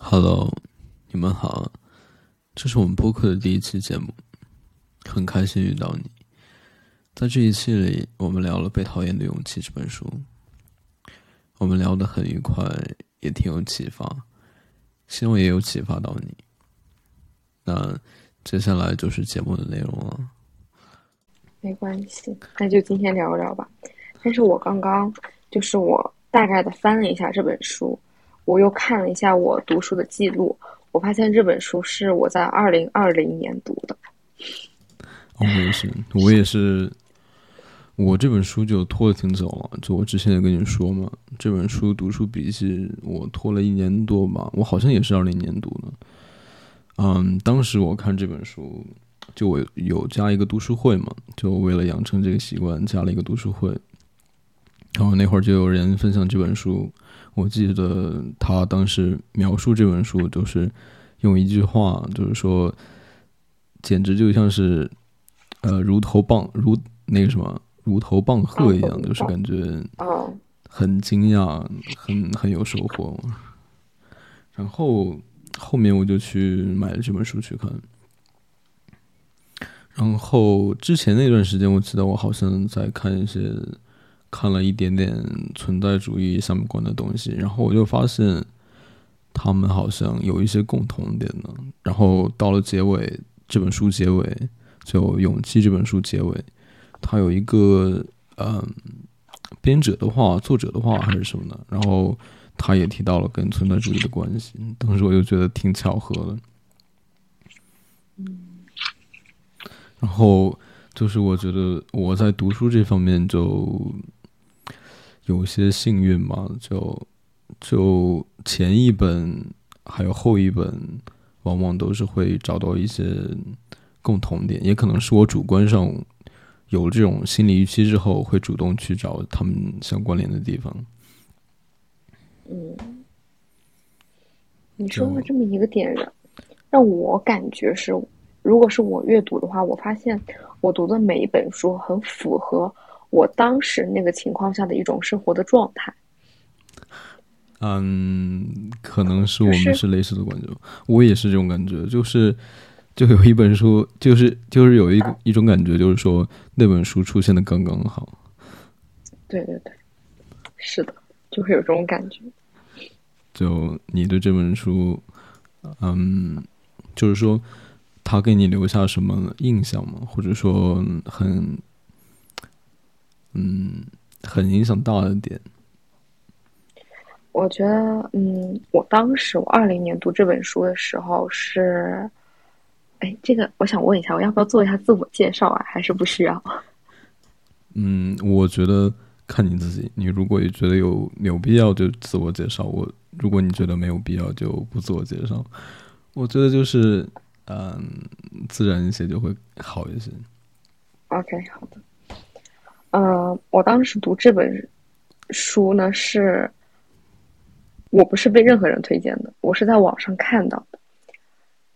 Hello，你们好，这是我们播客的第一期节目，很开心遇到你。在这一期里，我们聊了《被讨厌的勇气》这本书，我们聊得很愉快，也挺有启发，希望也有启发到你。那接下来就是节目的内容了。没关系，那就今天聊聊吧。但是我刚刚就是我大概的翻了一下这本书。我又看了一下我读书的记录，我发现这本书是我在二零二零年读的。我也是，我也是，我这本书就拖的挺久了。就我之前也跟你说嘛，这本书读书笔记我拖了一年多吧，我好像也是二零年读的。嗯，当时我看这本书，就我有加一个读书会嘛，就为了养成这个习惯，加了一个读书会。然后那会儿就有人分享这本书。我记得他当时描述这本书，就是用一句话，就是说，简直就像是，呃，如头棒如那个什么，如头棒喝一样，就是感觉很惊讶，很很有收获。然后后面我就去买了这本书去看。然后之前那段时间，我记得我好像在看一些。看了一点点存在主义相关的东西，然后我就发现他们好像有一些共同点呢。然后到了结尾，这本书结尾就《勇气》这本书结尾，它有一个嗯编者的话、作者的话还是什么的，然后他也提到了跟存在主义的关系。当时我就觉得挺巧合的。然后就是我觉得我在读书这方面就。有些幸运嘛，就就前一本还有后一本，往往都是会找到一些共同点，也可能是我主观上有这种心理预期之后，会主动去找他们相关联的地方。嗯，你说的这么一个点，让我感觉是，如果是我阅读的话，我发现我读的每一本书很符合。我当时那个情况下的一种生活的状态，嗯，可能是我们是类似的感觉，我也是这种感觉，就是就有一本书，就是就是有一一种感觉，就是说那本书出现的刚刚好。对对对，是的，就会有这种感觉。就你对这本书，嗯，就是说他给你留下什么印象吗？或者说很。嗯，很影响大的点。我觉得，嗯，我当时我二零年读这本书的时候是，哎，这个我想问一下，我要不要做一下自我介绍啊？还是不需要？嗯，我觉得看你自己。你如果也觉得有有必要，就自我介绍；我如果你觉得没有必要，就不自我介绍。我觉得就是，嗯，自然一些就会好一些。OK，好的。嗯，我当时读这本书呢，是我不是被任何人推荐的，我是在网上看到的。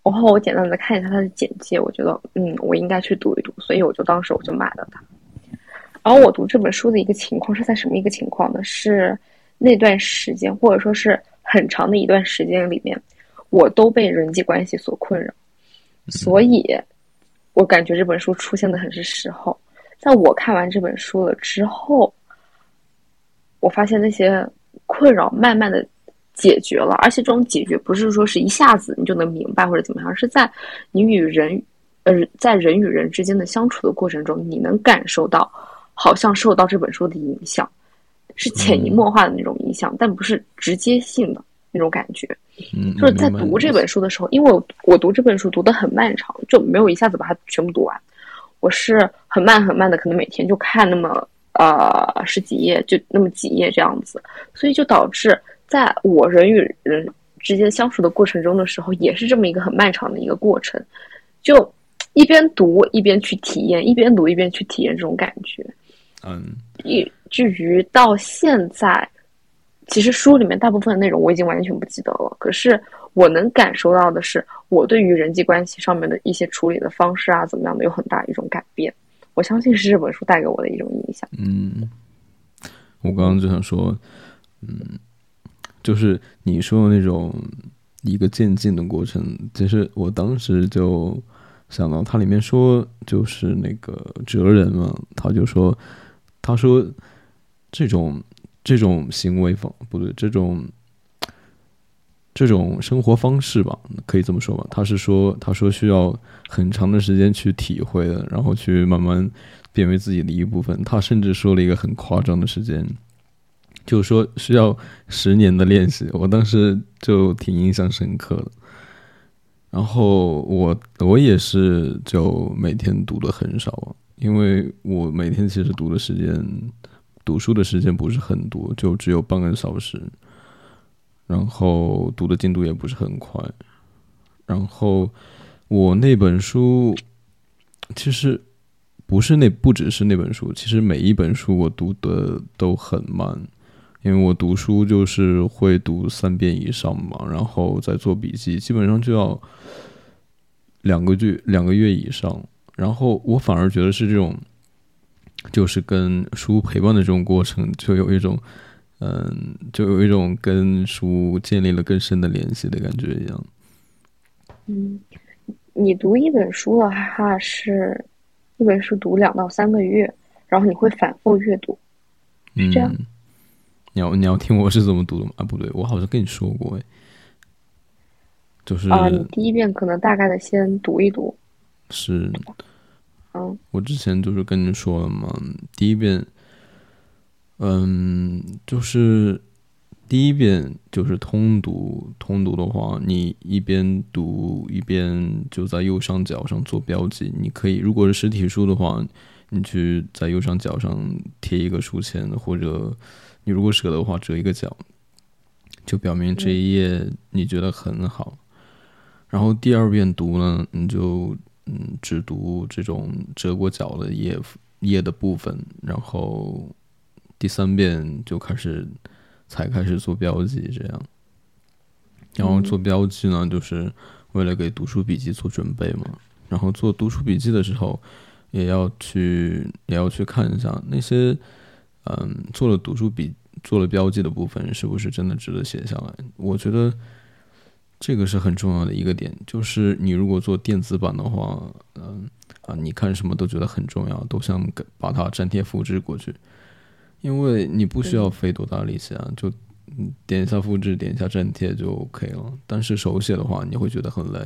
然后我简单的看一下它的简介，我觉得嗯，我应该去读一读，所以我就当时我就买了它。然后我读这本书的一个情况是在什么一个情况呢？是那段时间，或者说是很长的一段时间里面，我都被人际关系所困扰，所以我感觉这本书出现的很是时候。在我看完这本书了之后，我发现那些困扰慢慢的解决了，而且这种解决不是说是一下子你就能明白或者怎么样，是在你与人，呃，在人与人之间的相处的过程中，你能感受到好像受到这本书的影响，是潜移默化的那种影响，但不是直接性的那种感觉。嗯，就是在读这本书的时候，因为我我读这本书读的很漫长，就没有一下子把它全部读完。我是很慢很慢的，可能每天就看那么呃十几页，就那么几页这样子，所以就导致在我人与人之间相处的过程中的时候，也是这么一个很漫长的一个过程，就一边读一边去体验，一边读一边去体验这种感觉，嗯，以至于到现在，其实书里面大部分的内容我已经完全不记得了，可是。我能感受到的是，我对于人际关系上面的一些处理的方式啊，怎么样的有很大一种改变。我相信是这本书带给我的一种影响。嗯，我刚刚就想说，嗯，就是你说的那种一个渐进的过程。其实我当时就想到，它里面说就是那个哲人嘛，他就说，他说这种这种行为方不对，这种这种生活方式吧，可以这么说吧。他是说，他说需要很长的时间去体会的，然后去慢慢变为自己的一部分。他甚至说了一个很夸张的时间。就是说需要十年的练习，我当时就挺印象深刻的。然后我我也是就每天读的很少，因为我每天其实读的时间，读书的时间不是很多，就只有半个小时。然后读的进度也不是很快。然后我那本书其实不是那不只是那本书，其实每一本书我读的都很慢。因为我读书就是会读三遍以上嘛，然后再做笔记，基本上就要两个月两个月以上。然后我反而觉得是这种，就是跟书陪伴的这种过程，就有一种，嗯，就有一种跟书建立了更深的联系的感觉一样。嗯，你读一本书的话，是一本书读两到三个月，然后你会反复阅读，是这样。你要你要听我是怎么读的吗？啊，不对，我好像跟你说过哎，就是啊，你第一遍可能大概的先读一读，是，嗯，我之前就是跟你说了嘛，第一遍，嗯，就是第一遍就是通读，通读的话，你一边读一边就在右上角上做标记，你可以，如果是实体书的话，你去在右上角上贴一个书签或者。你如果舍得的话，折一个角，就表明这一页你觉得很好。然后第二遍读呢，你就嗯只读这种折过角的页页的部分。然后第三遍就开始才开始做标记，这样。然后做标记呢，就是为了给读书笔记做准备嘛。然后做读书笔记的时候，也要去也要去看一下那些。嗯，做了读书笔，做了标记的部分，是不是真的值得写下来？我觉得这个是很重要的一个点。就是你如果做电子版的话，嗯啊，你看什么都觉得很重要，都想把它粘贴复制过去，因为你不需要费多大力气啊，就点一下复制，点一下粘贴就 OK 了。但是手写的话，你会觉得很累，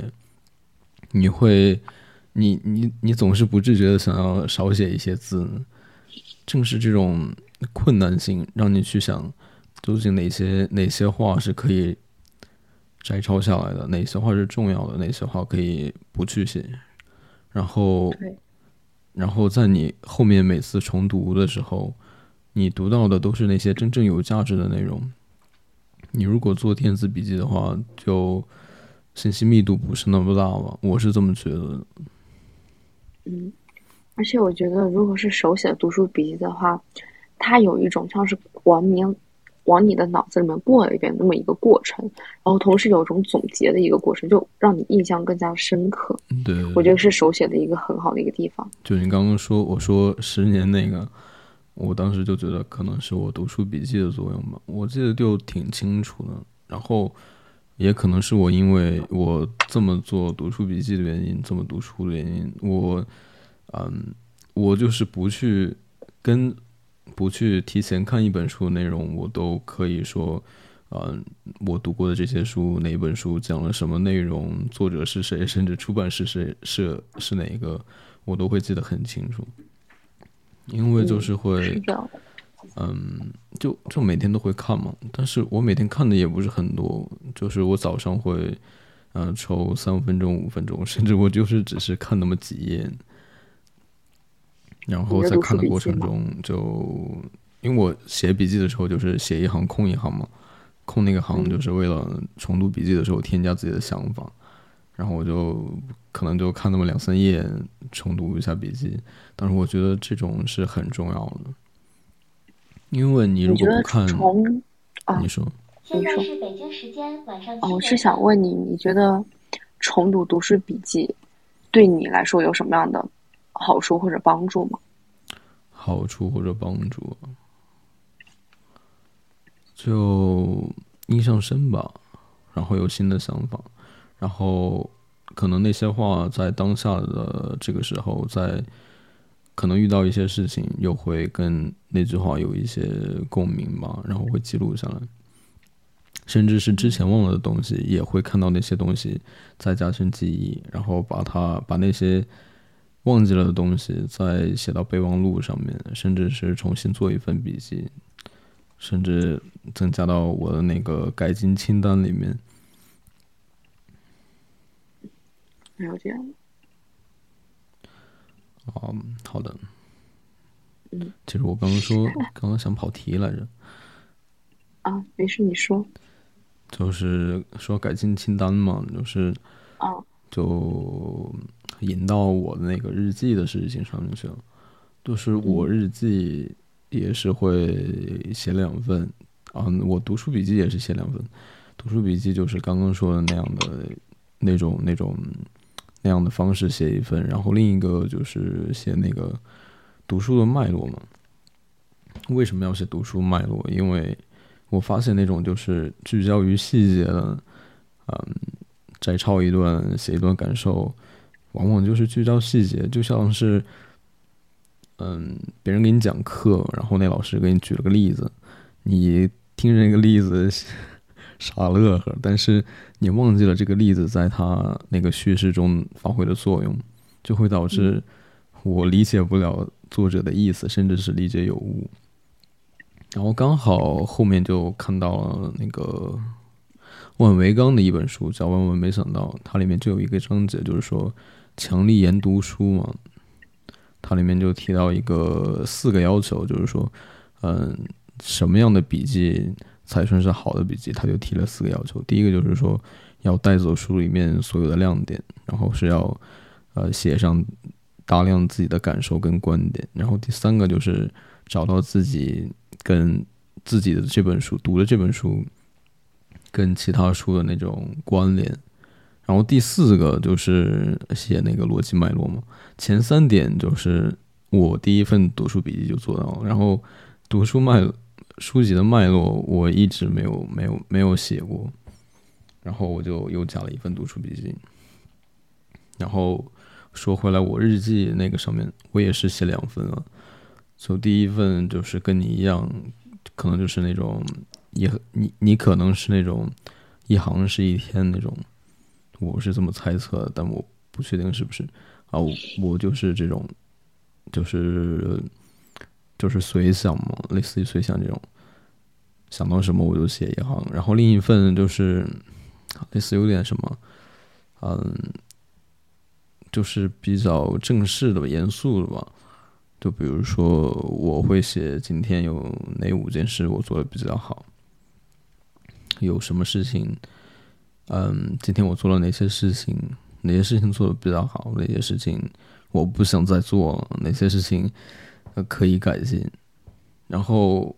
你会，你你你总是不自觉的想要少写一些字，正是这种。困难性让你去想，究竟哪些哪些话是可以摘抄下来的，哪些话是重要的，哪些话可以不去写。然后，然后在你后面每次重读的时候，你读到的都是那些真正有价值的内容。你如果做电子笔记的话，就信息密度不是那么大吧？我是这么觉得。嗯，而且我觉得，如果是手写读书笔记的话。它有一种像是往你往你的脑子里面过了一遍那么一个过程，然后同时有一种总结的一个过程，就让你印象更加深刻。对，我觉得是手写的一个很好的一个地方。就你刚刚说，我说十年那个，我当时就觉得可能是我读书笔记的作用吧，我记得就挺清楚的。然后也可能是我因为我这么做读书笔记的原因，这么读书的原因，我嗯，我就是不去跟。不去提前看一本书的内容，我都可以说，嗯，我读过的这些书，哪本书讲了什么内容，作者是谁，甚至出版是谁，是是哪一个，我都会记得很清楚。因为就是会，嗯，就就每天都会看嘛。但是我每天看的也不是很多，就是我早上会，嗯，抽三分钟、五分钟，甚至我就是只是看那么几页。然后在看的过程中，就因为我写笔记的时候，就是写一行空一行嘛，空那个行就是为了重读笔记的时候添加自己的想法。然后我就可能就看那么两三页，重读一下笔记。但是我觉得这种是很重要的，因为你如果不看，你说，现在是北京时间晚上哦，我是想问你，你觉得重读读书笔记对你来说有什么样的？好处或者帮助吗？好处或者帮助，就印象深吧。然后有新的想法，然后可能那些话在当下的这个时候，在可能遇到一些事情，又会跟那句话有一些共鸣吧，然后会记录下来，甚至是之前忘了的东西，也会看到那些东西再加深记忆，然后把它把那些。忘记了的东西，再写到备忘录上面，甚至是重新做一份笔记，甚至增加到我的那个改进清单里面。了解了。哦，好的。嗯。其实我刚刚说，刚刚想跑题来着。啊，没事，你说。就是说改进清单嘛，就是。啊。就。引到我的那个日记的事情上面去了，就是我日记也是会写两份啊，我读书笔记也是写两份。读书笔记就是刚刚说的那样的那种那种那样的方式写一份，然后另一个就是写那个读书的脉络嘛。为什么要写读书脉络？因为我发现那种就是聚焦于细节的，嗯，摘抄一段写一段感受。往往就是聚焦细节，就像是，嗯，别人给你讲课，然后那老师给你举了个例子，你听着那个例子傻乐呵，但是你忘记了这个例子在他那个叙事中发挥的作用，就会导致我理解不了作者的意思，甚至是理解有误。然后刚好后面就看到了那个万维刚的一本书，叫《万万没想到》，它里面就有一个章节，就是说。强力研读书嘛，它里面就提到一个四个要求，就是说，嗯，什么样的笔记才算是好的笔记？他就提了四个要求。第一个就是说，要带走书里面所有的亮点，然后是要，呃，写上大量自己的感受跟观点。然后第三个就是找到自己跟自己的这本书读的这本书跟其他书的那种关联。然后第四个就是写那个逻辑脉络嘛，前三点就是我第一份读书笔记就做到了。然后读书脉书籍的脉络我一直没有没有没有写过，然后我就又加了一份读书笔记。然后说回来，我日记那个上面我也是写两份啊，就第一份就是跟你一样，可能就是那种一你你可能是那种一行是一天那种。我是这么猜测，但我不确定是不是啊。我我就是这种，就是就是随想嘛，类似于随想这种，想到什么我就写一行。然后另一份就是类似有点什么，嗯，就是比较正式的、严肃的吧。就比如说，我会写今天有哪五件事我做的比较好，有什么事情。嗯，今天我做了哪些事情？哪些事情做的比较好？哪些事情我不想再做？哪些事情可以改进？然后，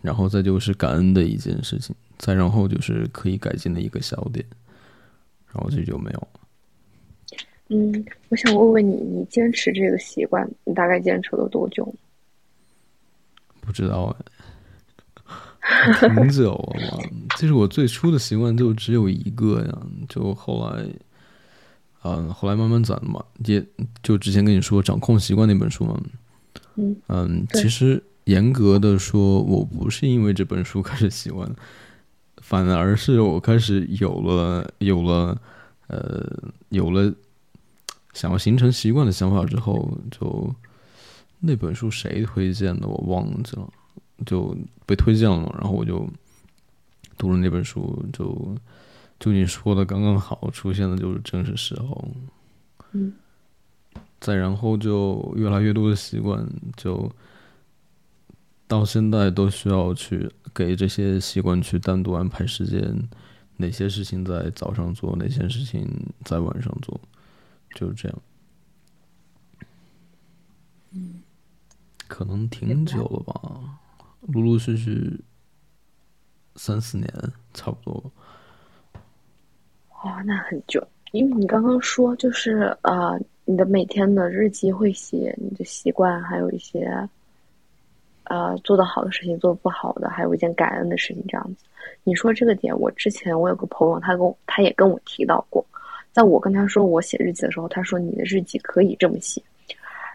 然后再就是感恩的一件事情，再然后就是可以改进的一个小点，然后这就没有。嗯，我想问问你，你坚持这个习惯，你大概坚持了多久？不知道哎。挺久了，其实我最初的习惯就只有一个呀，就后来，嗯，后来慢慢攒的嘛。也就之前跟你说《掌控习惯》那本书嘛，嗯嗯，其实严格的说，我不是因为这本书开始喜欢，反而是我开始有了有了呃有了想要形成习惯的想法之后，就那本书谁推荐的我忘记了。就被推荐了嘛，然后我就读了那本书，就就你说的刚刚好，出现的就是正是时候。嗯，再然后就越来越多的习惯，就到现在都需要去给这些习惯去单独安排时间，哪些事情在早上做，哪些事情在晚上做，就是这样。嗯，可能挺久了吧。陆陆续续三四年，差不多。哦，那很久，因为你刚刚说，就是呃，你的每天的日记会写你的习惯，还有一些呃，做的好的事情，做的不好的，还有一件感恩的事情，这样子。你说这个点，我之前我有个朋友，他跟我他也跟我提到过，在我跟他说我写日记的时候，他说你的日记可以这么写。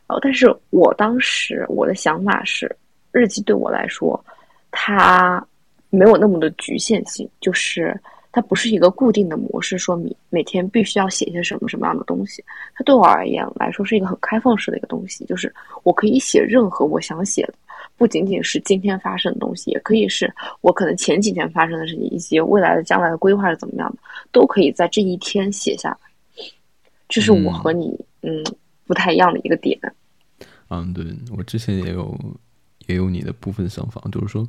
然后，但是我当时我的想法是，日记对我来说，它没有那么的局限性，就是它不是一个固定的模式，说每每天必须要写一些什么什么样的东西。它对我而言来说是一个很开放式的一个东西，就是我可以写任何我想写的，不仅仅是今天发生的东西，也可以是我可能前几天发生的事情，以及未来的将来的规划是怎么样的，都可以在这一天写下来。这是我和你嗯不太一样的一个点。嗯，对我之前也有也有你的部分想法，就是说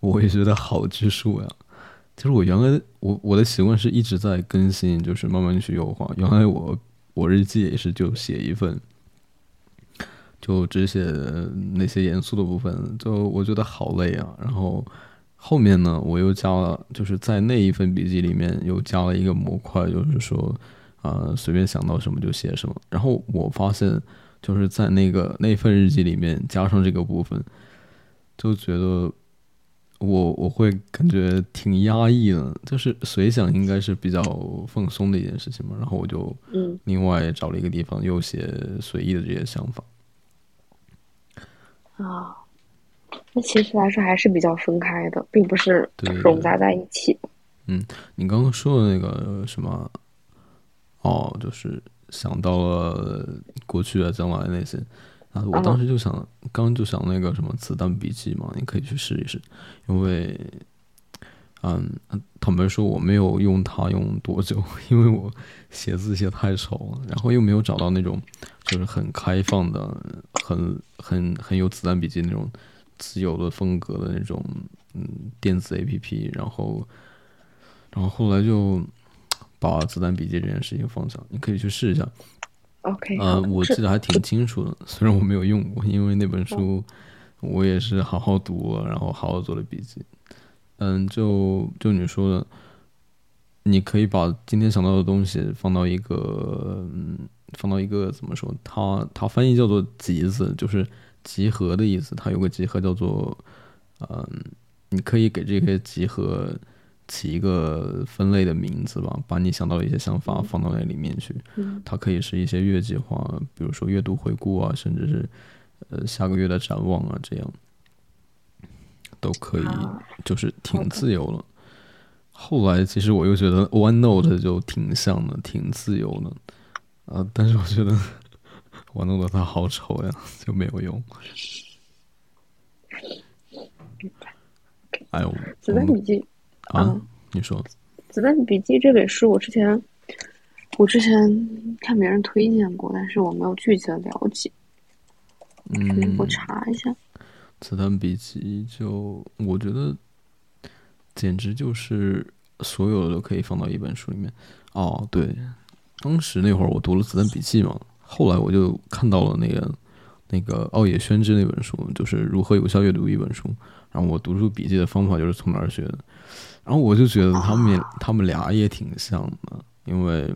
我也觉得好拘束呀。其实我原来我我的习惯是一直在更新，就是慢慢去优化。原来我我日记也是就写一份，就只写那些严肃的部分，就我觉得好累啊。然后后面呢，我又加了，就是在那一份笔记里面又加了一个模块，就是说啊随便想到什么就写什么。然后我发现。就是在那个那份日记里面加上这个部分，就觉得我我会感觉挺压抑的。就是随想应该是比较放松的一件事情嘛，然后我就嗯，另外找了一个地方又写随意的这些想法。啊，那其实来说还是比较分开的，并不是对融杂在一起。嗯，你刚刚说的那个什么，哦，就是想到了过去啊、将来那些啊，我当时就想，刚刚就想那个什么子弹笔记嘛，你可以去试一试，因为，嗯，坦白说我没有用它用多久，因为我写字写太丑了，然后又没有找到那种就是很开放的、很很很有子弹笔记那种自由的风格的那种嗯电子 A P P，然后。然后后来就把子弹笔记这件事情放下，你可以去试一下。OK，呃好，的是我记得还挺清楚的，虽然我没有用过，因为那本书我也是好好读了，然后好好做了笔记。嗯，就就你说的，你可以把今天想到的东西放到一个，嗯，放到一个怎么说？它它翻译叫做“集子”，就是集合的意思。它有个集合叫做，嗯，你可以给这个集合起一个分类的名字吧，把你想到的一些想法放到那里面去。嗯它可以是一些月计划，比如说月度回顾啊，甚至是呃下个月的展望啊，这样都可以，啊就是挺自由了。后来其实我又觉得 OneNote 就挺像的，挺自由的，啊，但是我觉得 OneNote 它好丑呀，就没有用。哎呦，子弹笔记，啊嗯，你说，子弹笔记这本书，我之前我之前看别人推荐过，但是我没有具体的了解，嗯我，查一下。子弹笔记就我觉得简直就是所有的都可以放到一本书里面。哦，对，当时那会儿我读了子弹笔记嘛，后来我就看到了那个那个奥野宣之那本书，就是如何有效阅读一本书。然后我读书笔记的方法就是从哪儿学的，然后我就觉得他们也他们俩也挺像的，因为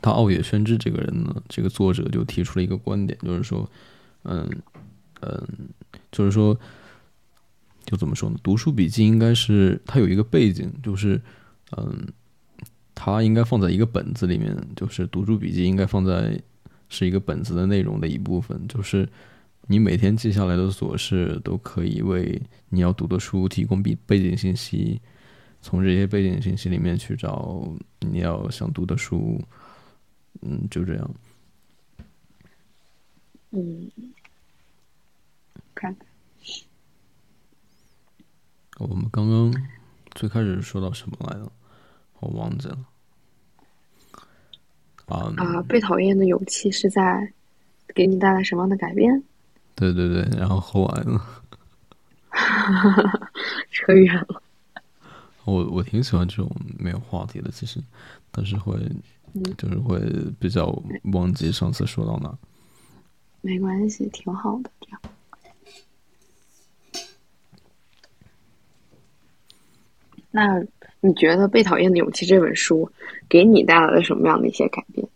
他奥野宣之这个人呢，这个作者就提出了一个观点，就是说，嗯嗯，就是说，就怎么说呢？读书笔记应该是它有一个背景，就是嗯，它应该放在一个本子里面，就是读书笔记应该放在是一个本子的内容的一部分，就是你每天记下来的琐事都可以为你要读的书提供背背景信息，从这些背景信息里面去找你要想读的书，嗯，就这样。嗯，看看我们刚刚最开始说到什么来着？我忘记了。啊、啊，被讨厌的勇气是在给你带来什么样的改变？对对对，然后喝完了？扯远了。我我挺喜欢这种没有话题的，其实，但是会嗯就是会比较忘记上次说到哪。没关系，挺好的，这样。那你觉得《被讨厌的勇气》这本书给你带来了什么样的一些改变？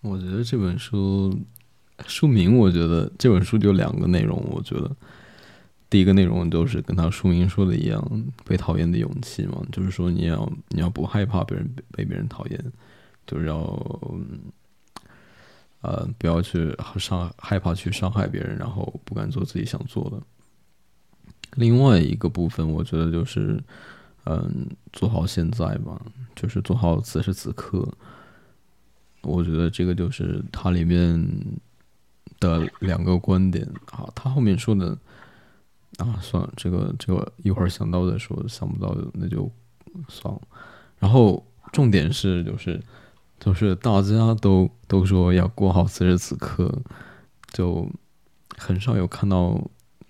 我觉得这本书书名，我觉得这本书就两个内容，我觉得第一个内容就是跟他书名说的一样，被讨厌的勇气嘛，就是说你要你要不害怕别人被别人讨厌，就是要呃不要去伤害怕去伤害别人，然后不敢做自己想做的。另外一个部分，我觉得就是嗯做好现在吧，就是做好此时此刻。我觉得这个就是它里面的两个观点啊。他后面说的啊，算了，这个这个一会儿想到再说，想不到那就算了。然后重点是，就是就是大家都都说要过好此时此刻，就很少有看到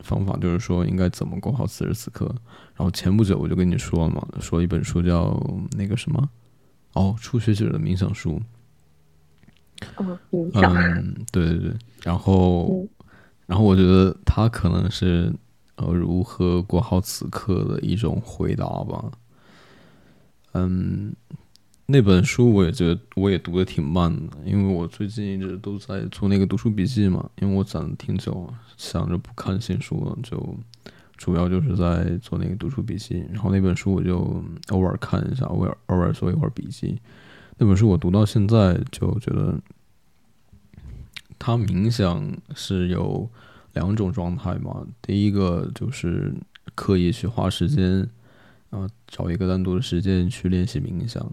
方法，就是说应该怎么过好此时此刻。然后前不久我就跟你说了嘛，说一本书叫那个什么哦，初学者的冥想书。嗯，嗯，对对对，然后，然后我觉得他可能是呃，如何过好此刻的一种回答吧。嗯，那本书我也觉得我也读的挺慢的，因为我最近一直都在做那个读书笔记嘛，因为我攒了挺久，想着不看新书了，就主要就是在做那个读书笔记。然后那本书我就偶尔看一下，偶尔偶尔做一会儿笔记。那本书我读到现在就觉得，他冥想是有两种状态嘛。第一个就是刻意去花时间，啊，找一个单独的时间去练习冥想。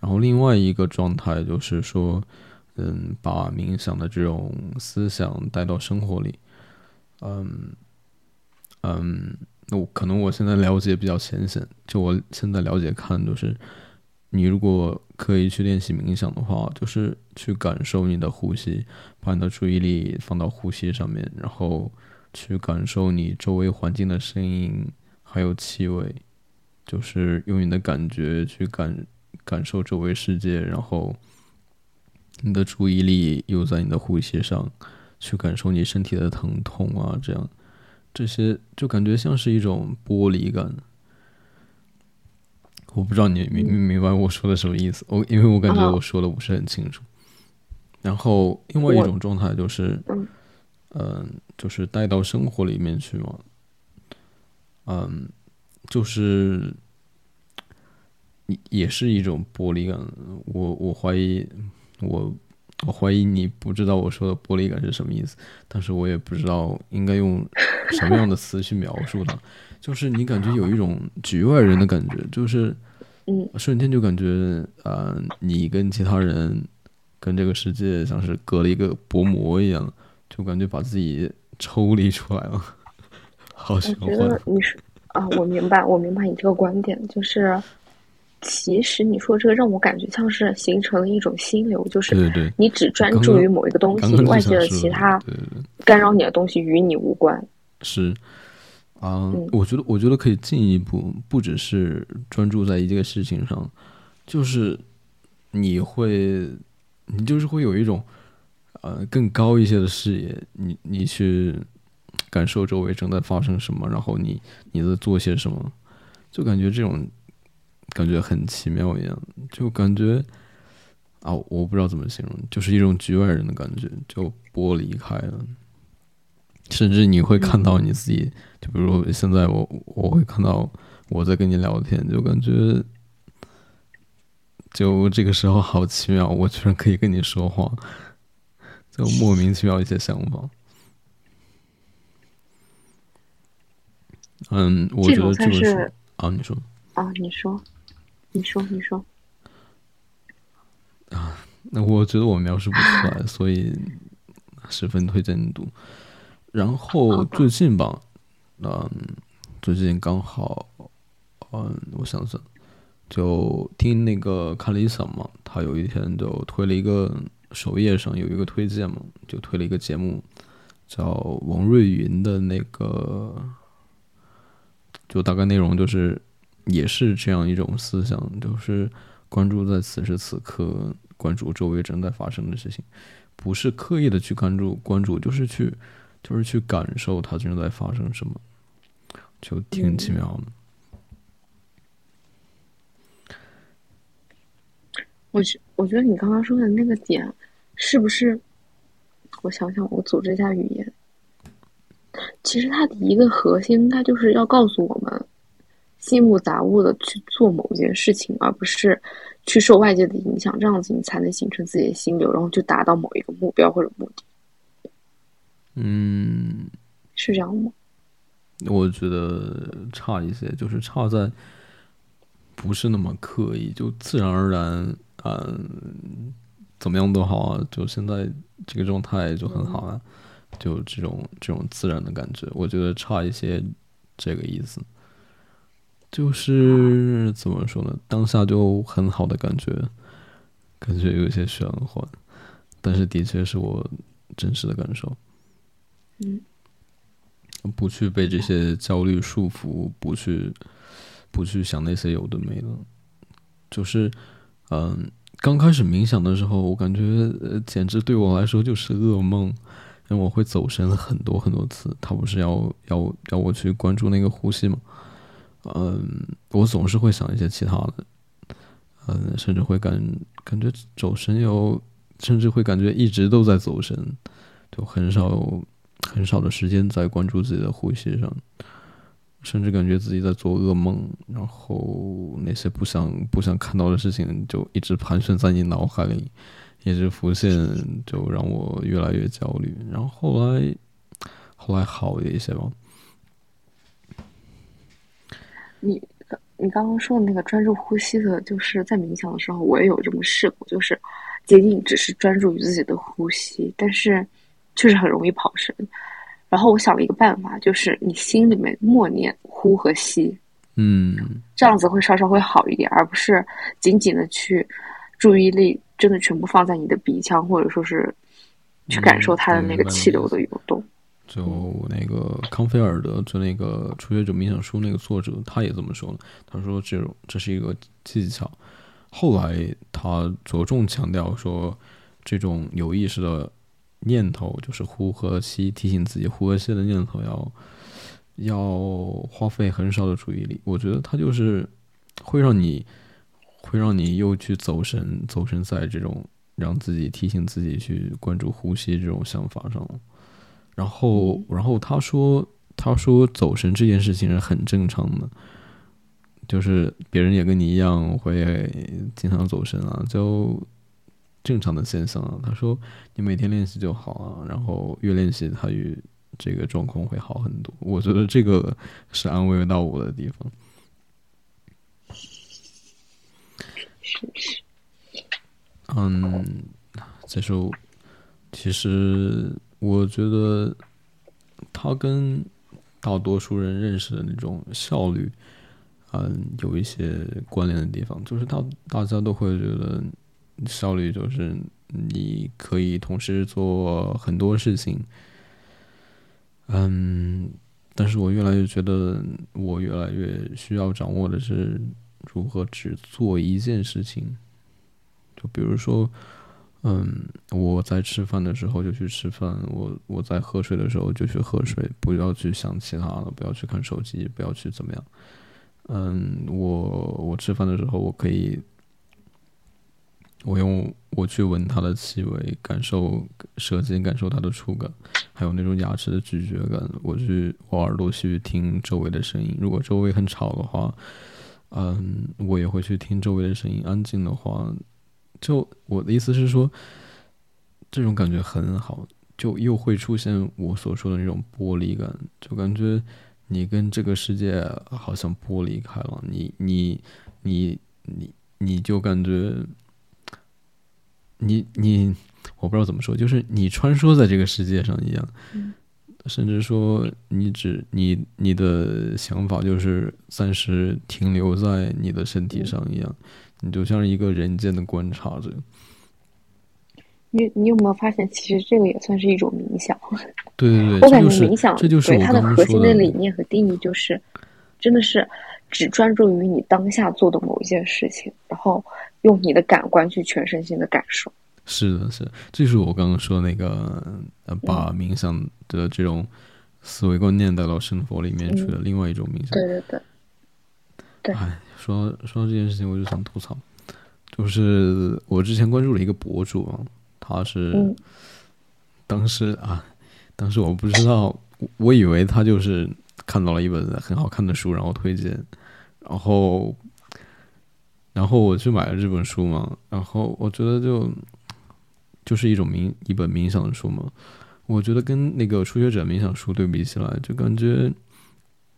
然后另外一个状态就是说，嗯，把冥想的这种思想带到生活里。嗯嗯，那我可能我现在了解比较浅显，就我现在了解看就是。你如果可以去练习冥想的话，就是去感受你的呼吸，把你的注意力放到呼吸上面，然后去感受你周围环境的声音，还有气味，就是用你的感觉去感感受周围世界，然后你的注意力又在你的呼吸上，去感受你身体的疼痛啊，这样这些就感觉像是一种剥离感。我不知道你明明明白我说的什么意思，我因为我感觉我说的不是很清楚。然后另外一种状态就是，嗯，就是带到生活里面去嘛，嗯，就是也也是一种玻璃感。我我怀疑我我怀疑你不知道我说的玻璃感是什么意思，但是我也不知道应该用什么样的词去描述它。就是你感觉有一种局外人的感觉，就是，嗯，瞬间就感觉，呃，你跟其他人，跟这个世界像是隔了一个薄膜一样，就感觉把自己抽离出来了。好玄幻。我觉得你是啊，我明白，我明白你这个观点，就是其实你说这个让我感觉像是形成了一种心流，就是你只专注于某一个东西，外界的其他干扰你的东西与你无关。是。啊，我觉得，我觉得可以进一步，不只是专注在一件事情上，就是你会，你就是会有一种，呃，更高一些的视野，你你去感受周围正在发生什么，然后你你在做些什么，就感觉这种感觉很奇妙一样，就感觉啊，我不知道怎么形容，就是一种局外人的感觉，就剥离开了。甚至你会看到你自己，就比如现在我我会看到我在跟你聊天，就感觉就这个时候好奇妙，我居然可以跟你说话，就莫名其妙一些想法。嗯，我觉得这个是啊，你说啊，你说，你说，你说啊，那我觉得我描述不出来，所以十分推荐你读。然后最近吧，嗯，最近刚好，嗯，我想想，就听那个卡丽桑嘛，他有一天就推了一个首页上有一个推荐嘛，就推了一个节目，叫王瑞云的那个，就大概内容就是也是这样一种思想，就是关注在此时此刻，关注周围正在发生的事情，不是刻意的去关注关注，就是去。就是去感受它正在发生什么，就挺奇妙的。我觉我觉得你刚刚说的那个点，是不是我想想，我组织一下语言。其实它的一个核心，它就是要告诉我们，心无杂物的去做某件事情，而不是去受外界的影响，这样子你才能形成自己的心流，然后就达到某一个目标或者目的。嗯，是这样吗？我觉得差一些，就是差在不是那么刻意，就自然而然，嗯，怎么样都好啊，就现在这个状态就很好啊。就这种这种自然的感觉，我觉得差一些这个意思。就是怎么说呢？当下就很好的感觉，感觉有些玄幻，但是的确是我真实的感受。嗯，不去被这些焦虑束缚，不去不去想那些有的没的。就是，嗯，刚开始冥想的时候，我感觉简直对我来说就是噩梦。因为我会走神很多很多次，他不是要要要我去关注那个呼吸吗？嗯，我总是会想一些其他的，嗯，甚至会感感觉走神有，甚至会感觉一直都在走神，就很少很少的时间在关注自己的呼吸上，甚至感觉自己在做噩梦，然后那些不想不想看到的事情就一直盘旋在你脑海里。一直浮现，就让我越来越焦虑。然后后来，后来好了一些吧。你你刚刚说的那个专注呼吸的，就是在冥想的时候，我也有这么试过，就是仅仅只是专注于自己的呼吸，但是确实很容易跑神。然后我想了一个办法，就是你心里面默念呼和吸，嗯，这样子会稍稍会好一点，而不是紧紧的去注意力。真的全部放在你的鼻腔，或者说是去感受它的那个气流的涌动。就那个康菲尔德，就那个初学者冥想书那个作者，他也这么说了。他说这种这是一个技巧。后来他着重强调说，这种有意识的念头，就是呼和吸，提醒自己呼和吸的念头，要要花费很少的注意力。我觉得他就是会让你。会让你又去走神，走神在这种让自己提醒自己去关注呼吸这种想法上。然后，然后他说，他说走神这件事情是很正常的，就是别人也跟你一样会经常走神啊，就正常的现象啊。他说你每天练习就好啊，然后越练习，他越这个状况会好很多。我觉得这个是安慰到我的地方。嗯，再说，其实我觉得他跟大多数人认识的那种效率，嗯，有一些关联的地方。就是他大家都会觉得效率就是你可以同时做很多事情，嗯，但是我越来越觉得，我越来越需要掌握的是。如何只做一件事情？就比如说，嗯，我在吃饭的时候就去吃饭，我我在喝水的时候就去喝水，不要去想其他的，不要去看手机，不要去怎么样。嗯，我我吃饭的时候，我可以，我用我去闻它的气味，感受舌尖感受它的触感，还有那种牙齿的咀嚼感。我去我耳朵去听周围的声音，如果周围很吵的话。嗯，我也会去听周围的声音。安静的话，就我的意思是说，这种感觉很好，就又会出现我所说的那种剥离感，就感觉你跟这个世界好像剥离开了，你你你你你就感觉你你我不知道怎么说，就是你穿梭在这个世界上一样。甚至说，你只你你的想法就是暂时停留在你的身体上一样，你就像一个人间的观察者。你你有没有发现，其实这个也算是一种冥想？对对对，我感觉冥想这就是它的核心的理念和定义，就是真的是只专注于你当下做的某一件事情，然后用你的感官去全身心的感受。是的，是，这是我刚刚说那个，呃，把冥想的这种思维观念带到生活里面去的另外一种冥想。对对对。对。哎，说说到这件事情，我就想吐槽，就是我之前关注了一个博主啊，他是当时啊，当时我不知道，我以为他就是看到了一本很好看的书，然后推荐，然后，然后我去买了这本书嘛，然后我觉得就就是一种冥一本冥想的书嘛，我觉得跟那个初学者冥想书对比起来，就感觉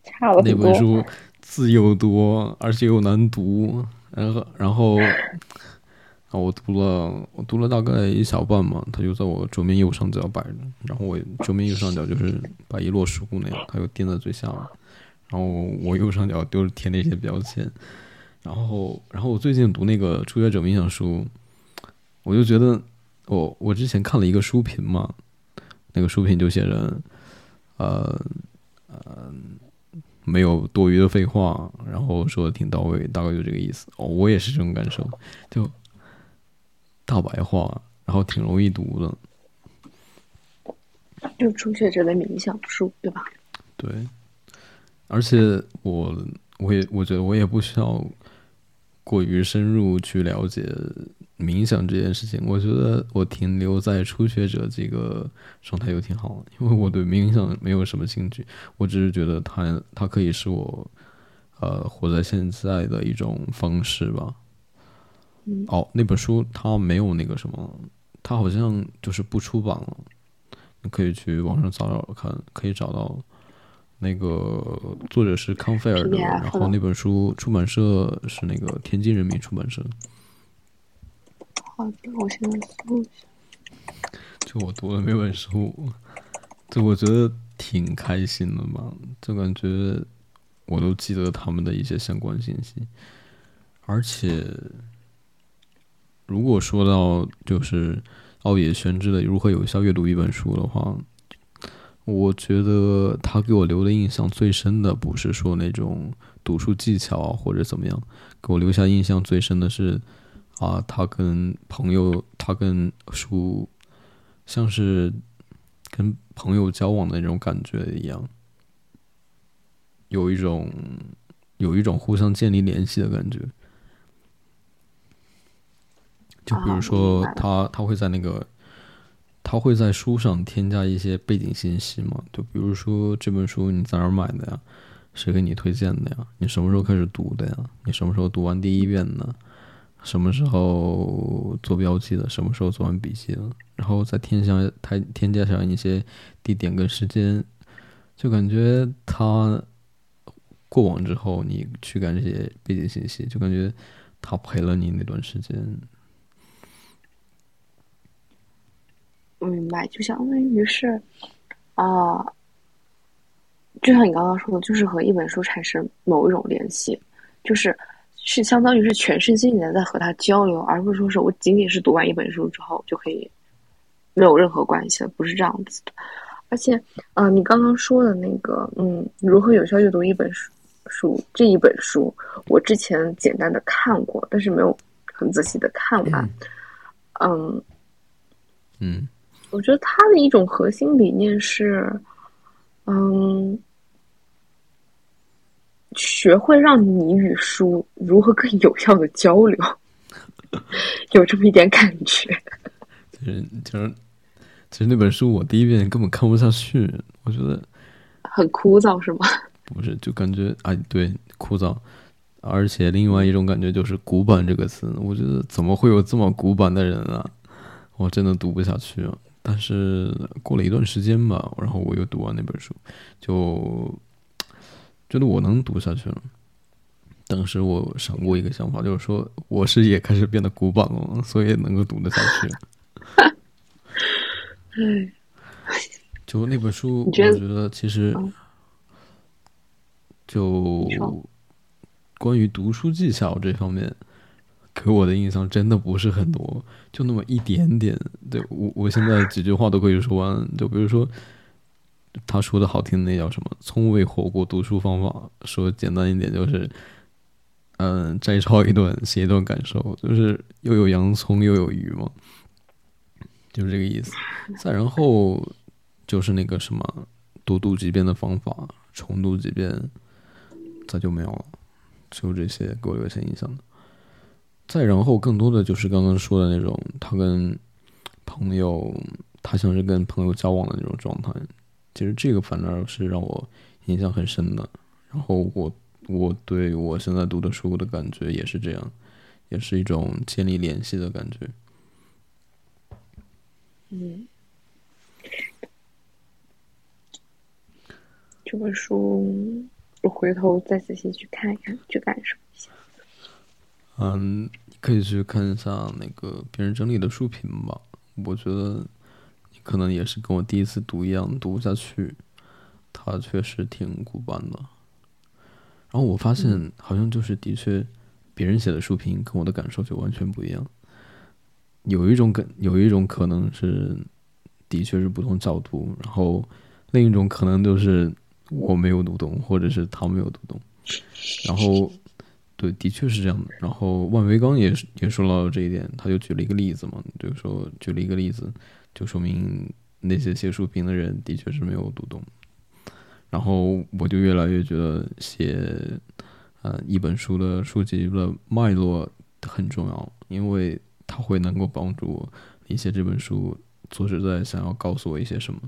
差了那本书字又多，而且又难读，然后然后。啊，我读了，我读了大概一小半嘛，它就在我桌面右上角摆着，然后我桌面右上角就是把一摞书那样，它又垫在最下面，然后我右上角就是贴那些标签，然后，然后我最近读那个初学者冥想书，我就觉得，我我之前看了一个书评嘛，那个书评就写着，呃，呃，没有多余的废话，然后说的挺到位，大概就这个意思。哦，我也是这种感受，就。大白话，然后挺容易读的，就初学者的冥想书，对吧？对，而且我我也我觉得我也不需要过于深入去了解冥想这件事情。我觉得我停留在初学者这个状态又挺好的，因为我对冥想没有什么兴趣，我只是觉得它它可以是我呃活在现在的一种方式吧。哦，那本书它没有那个什么，它好像就是不出版了。你可以去网上找找看，可以找到那个作者是康菲尔的，然后那本书出版社是那个天津人民出版社。好的，我现在搜一下。就我读了那本书，就我觉得挺开心的嘛，就感觉我都记得他们的一些相关信息，而且。如果说到就是奥野宣之的如何有效阅读一本书的话，我觉得他给我留的印象最深的不是说那种读书技巧或者怎么样，给我留下印象最深的是啊，他跟朋友，他跟书像是跟朋友交往的那种感觉一样，有一种有一种互相建立联系的感觉。就比如说，他他会在那个，他会在书上添加一些背景信息嘛？就比如说这本书你在哪儿买的呀？谁给你推荐的呀？你什么时候开始读的呀？你什么时候读完第一遍呢？什么时候做标记的？什么时候做完笔记的？然后再添加他添加上一些地点跟时间，就感觉他过往之后，你去干这些背景信息，就感觉他陪了你那段时间。我明白，就相当于是，啊，就像你刚刚说的，就是和一本书产生某一种联系，就是是相当于是全身心的在和他交流，而不是说是我仅仅是读完一本书之后就可以没有任何关系了，不是这样子的。而且，呃，你刚刚说的那个，嗯，如何有效阅读一本书，书这一本书，我之前简单的看过，但是没有很仔细的看完，嗯，嗯。我觉得他的一种核心理念是，嗯，学会让你与书如何更有效的交流，有这么一点感觉。其实，其实，其实那本书我第一遍根本看不下去，我觉得很枯燥，是吗？不是，就感觉哎，对，枯燥。而且另外一种感觉就是“古板”这个词，我觉得怎么会有这么古板的人啊？我真的读不下去啊。但是过了一段时间吧，然后我又读完那本书，就觉得我能读下去了。当时我闪过一个想法，就是说我是也开始变得古板了，所以能够读得下去。嗯，就那本书，我觉得其实就关于读书技巧这方面。给我的印象真的不是很多，就那么一点点。对我，我现在几句话都可以说完。就比如说，他说的好听那叫什么？从未火过读书方法。说简单一点就是，嗯，摘抄一段，写一段感受，就是又有洋葱又有鱼嘛，就是这个意思。再然后就是那个什么，多读几遍的方法，重读几遍，再就没有了。就这些给我留下印象的。再然后，更多的就是刚刚说的那种，他跟朋友他像是跟朋友交往的那种状态。其实这个反而是让我印象很深的。然后我我对我现在读的书的感觉也是这样，也是一种建立联系的感觉。嗯，这本书我回头再仔细去看一看，去感受一下。嗯，可以去看一下那个别人整理的书评吧。我觉得你可能也是跟我第一次读一样，读不下去。它确实挺古板的。然后我发现，好像就是的确，别人写的书评跟我的感受就完全不一样。有一种可有一种可能是，的确是不同角度。然后另一种可能就是我没有读懂，或者是他没有读懂。然后，对，的确是这样的。然后万维刚也也说到了这一点，他就举了一个例子嘛，就是说举了一个例子，就说明那些写书评的人的确是没有读懂。然后我就越来越觉得写，呃，一本书的书籍的脉络很重要，因为它会能够帮助我理解这本书作者在想要告诉我一些什么。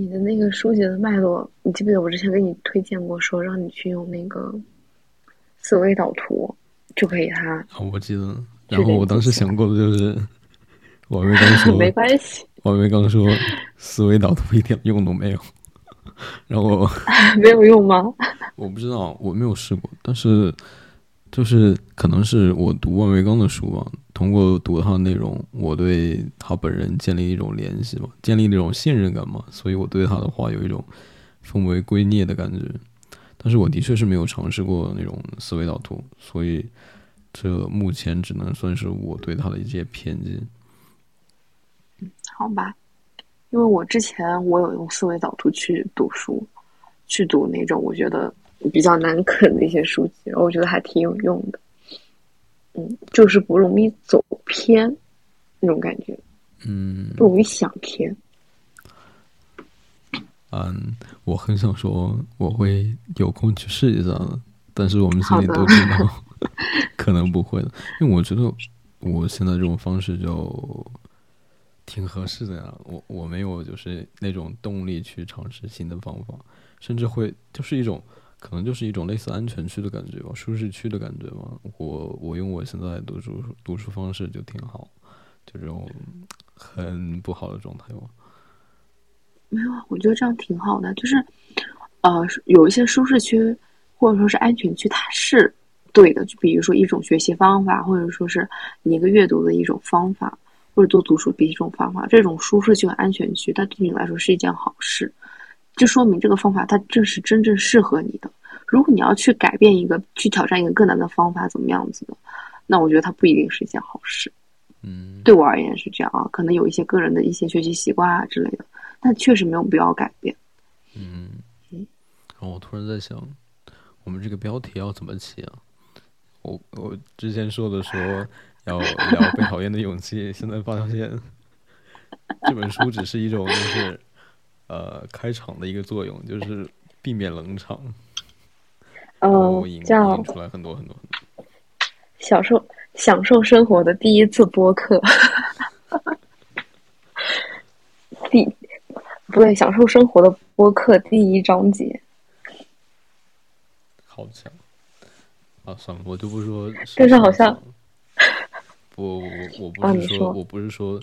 你的那个书写的脉络，你记不记得我之前给你推荐过，说让你去用那个思维导图就可以它。啊，我记得。然后我当时想过的就是，我没刚说，没关系。我以为刚说思维导图一点用都没有，然后 没有用吗？我不知道，我没有试过。但是就是可能是我读万维刚的书吧，通过读他的内容，我对他本人建立一种联系嘛，建立那种信任感嘛，所以我对他的话有一种奉为圭臬的感觉。但是我的确是没有尝试过那种思维导图，所以这目前只能算是我对他的一些偏见。好吧，因为我之前我有用思维导图去读书，去读那种我觉得比较难啃的一些书籍，我觉得还挺有用的。嗯，就是不容易走偏那种感觉，嗯，不容易想偏。嗯，我很想说我会有空去试一下的，但是我们心里都知道 可能不会的，因为我觉得我现在这种方式就。挺合适的呀，我我没有就是那种动力去尝试新的方法，甚至会就是一种可能就是一种类似安全区的感觉吧，舒适区的感觉吧。我我用我现在读书读书方式就挺好，就这种很不好的状态吧。没有啊，我觉得这样挺好的，就是呃有一些舒适区或者说是安全区，它是对的。就比如说一种学习方法，或者说是你一个阅读的一种方法。或者多读书，比这种方法，这种舒适区和安全区，它对你来说是一件好事，就说明这个方法它正是真正适合你的。如果你要去改变一个，去挑战一个更难的方法，怎么样子的，那我觉得它不一定是一件好事。嗯，对我而言是这样啊，可能有一些个人的一些学习习惯啊之类的，但确实没有必要改变。嗯嗯，然后我突然在想，我们这个标题要怎么起啊？我我之前说的说。要聊被讨厌的勇气，现在发现这本书只是一种就是呃开场的一个作用，就是避免冷场。嗯，这样出来很多很多。享受享受生活的第一次播客，第不对，享受生活的播客第一章节。好强啊！算了，我就不说。但是好像。我我我不是说，我不是说，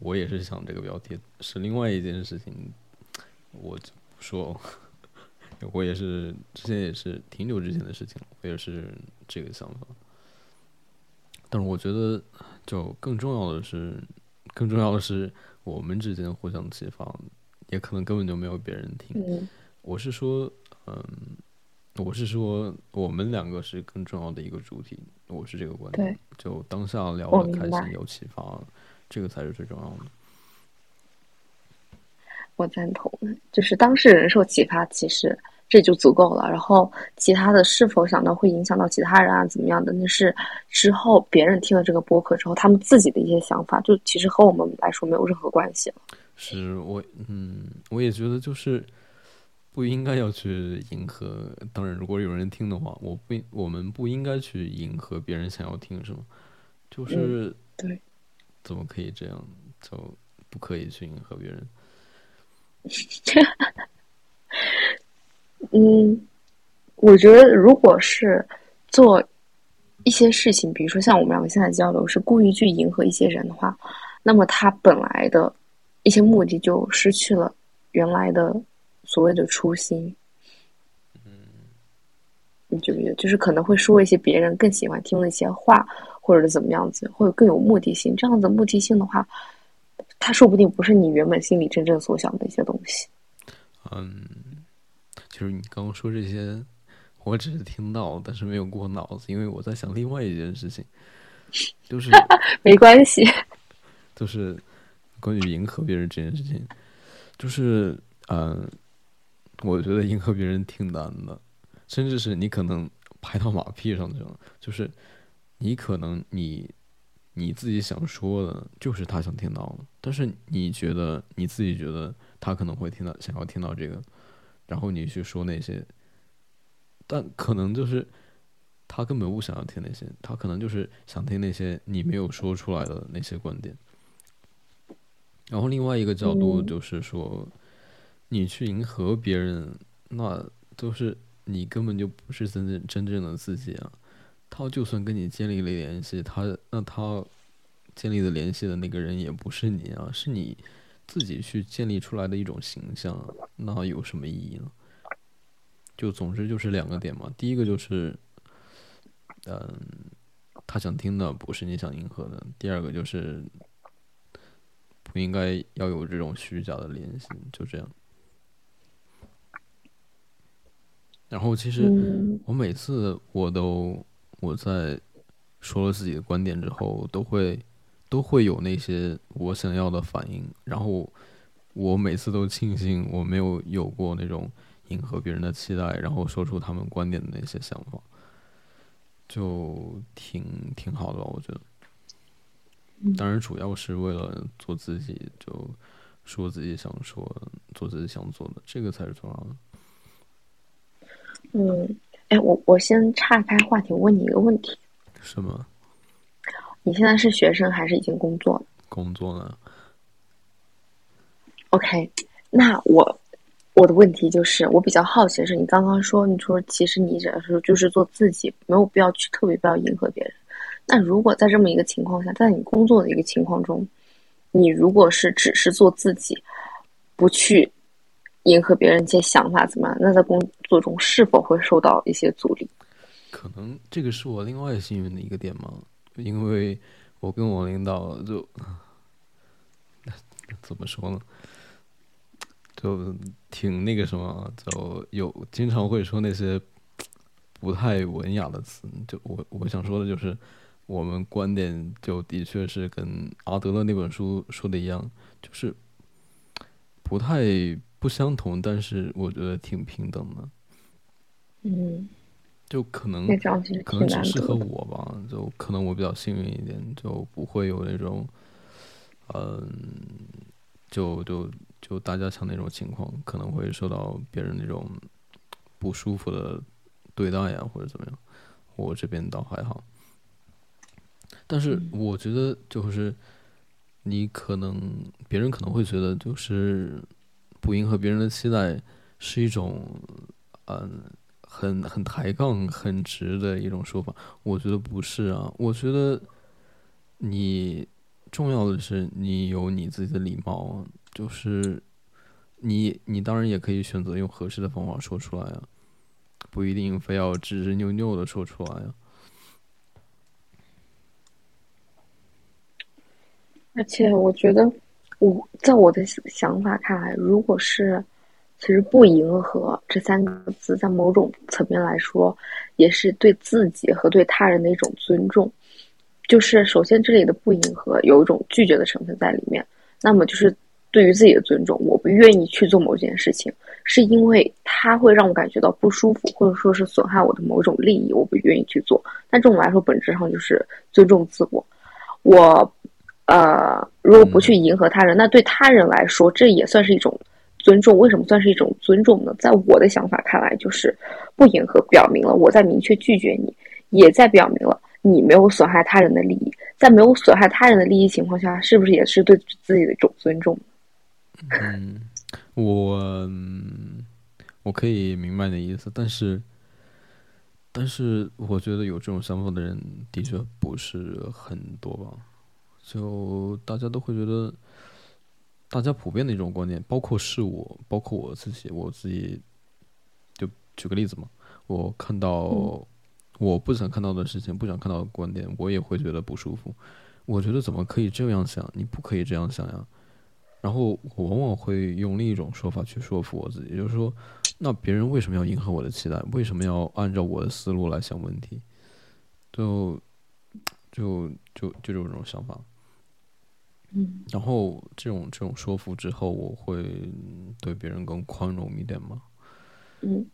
我也是想这个标题，是另外一件事情，我就不说，我也是之前也是挺久之前的事情，我也是这个想法。但是我觉得，就更重要的是，更重要的是我们之间互相启发，也可能根本就没有别人听。我是说，嗯。我是说，我们两个是更重要的一个主体，我是这个观点。就当下聊的开心，有启发，这个才是最重要的。我赞同，就是当事人受启发，其实这就足够了。然后其他的是否想到会影响到其他人啊，怎么样的，那是之后别人听了这个播客之后，他们自己的一些想法，就其实和我们来说没有任何关系了。是我，嗯，我也觉得就是。不应该要去迎合，当然，如果有人听的话，我不，我们不应该去迎合别人想要听什么，就是对，怎么可以这样？就不可以去迎合别人。嗯，我觉得如果是做一些事情，比如说像我们两个现在交流，是故意去迎合一些人的话，那么他本来的一些目的就失去了原来的所谓的初心。嗯，你觉不觉得？就是可能会说一些别人更喜欢听的一些话，或者是怎么样子，会更有目的性。这样子目的性的话，他说不定不是你原本心里真正所想的一些东西。嗯。就是你刚刚说这些，我只是听到，但是没有过脑子，因为我在想另外一件事情，就是 没关系，就是关于迎合别人这件事情，就是嗯，我觉得迎合别人挺难的，甚至是你可能拍到马屁上这种，就是你可能你你自己想说的，就是他想听到的，但是你觉得你自己觉得他可能会听到，想要听到这个。然后你去说那些，但可能就是他根本不想要听那些，他可能就是想听那些你没有说出来的那些观点。然后另外一个角度就是说，你去迎合别人，那都是你根本就不是真正真正的自己啊。他就算跟你建立了联系，他那他建立的联系的那个人也不是你啊，是你。自己去建立出来的一种形象，那有什么意义呢？就总之就是两个点嘛。第一个就是，嗯，他想听的不是你想迎合的；第二个就是不应该要有这种虚假的联系，就这样。然后其实我每次我都我在说了自己的观点之后，都会。都会有那些我想要的反应，然后我每次都庆幸我没有有过那种迎合别人的期待，然后说出他们观点的那些想法，就挺挺好的吧？我觉得。当然，主要是为了做自己，就说自己想说，做自己想做的，这个才是重要的。嗯，哎，我我先岔开话题，问你一个问题。什么？你现在是学生还是已经工作了？工作了。OK，那我我的问题就是，我比较好奇的是，你刚刚说，你说其实你只是就是做自己，没有必要去特别不要迎合别人。那如果在这么一个情况下，在你工作的一个情况中，你如果是只是做自己，不去迎合别人一些想法，怎么样？那在工作中是否会受到一些阻力？可能这个是我另外幸运的一个点吗？因为我跟我领导就 怎么说呢，就挺那个什么，就有经常会说那些不太文雅的词。就我我想说的就是，我们观点就的确是跟阿德勒那本书说的一样，就是不太不相同，但是我觉得挺平等的。嗯。就可能可能只适合我吧，就可能我比较幸运一点，就不会有那种，嗯，就就就大家像那种情况，可能会受到别人那种不舒服的对待呀，或者怎么样。我这边倒还好，但是我觉得就是你可能别人可能会觉得就是不迎合别人的期待是一种嗯。很很抬杠、很直的一种说法，我觉得不是啊。我觉得你重要的是你有你自己的礼貌，就是你你当然也可以选择用合适的方法说出来啊，不一定非要直直扭扭的说出来啊。而且我觉得，我在我的想法看来，如果是。其实“不迎合”这三个字，在某种层面来说，也是对自己和对他人的一种尊重。就是首先，这里的“不迎合”有一种拒绝的成分在里面。那么，就是对于自己的尊重，我不愿意去做某件事情，是因为它会让我感觉到不舒服，或者说是损害我的某种利益，我不愿意去做。但这种来说，本质上就是尊重自我。我，呃，如果不去迎合他人，那对他人来说，这也算是一种。尊重为什么算是一种尊重呢？在我的想法看来，就是不迎合，表明了我在明确拒绝你，也在表明了你没有损害他人的利益，在没有损害他人的利益情况下，是不是也是对自己的一种尊重？嗯，我我可以明白你的意思，但是但是我觉得有这种想法的人的确不是很多吧。就大家都会觉得，大家普遍的一种观点，包括是我，包括我自己，我自己就举个例子嘛，我看到我不想看到的事情，不想看到的观点，我也会觉得不舒服。我觉得怎么可以这样想？你不可以这样想呀。然后我往往会用另一种说法去说服我自己，就是说，那别人为什么要迎合我的期待？为什么要按照我的思路来想问题？就就就就这种想法。嗯，然后这种这种说服之后，我会对别人更宽容一点吗？嗯，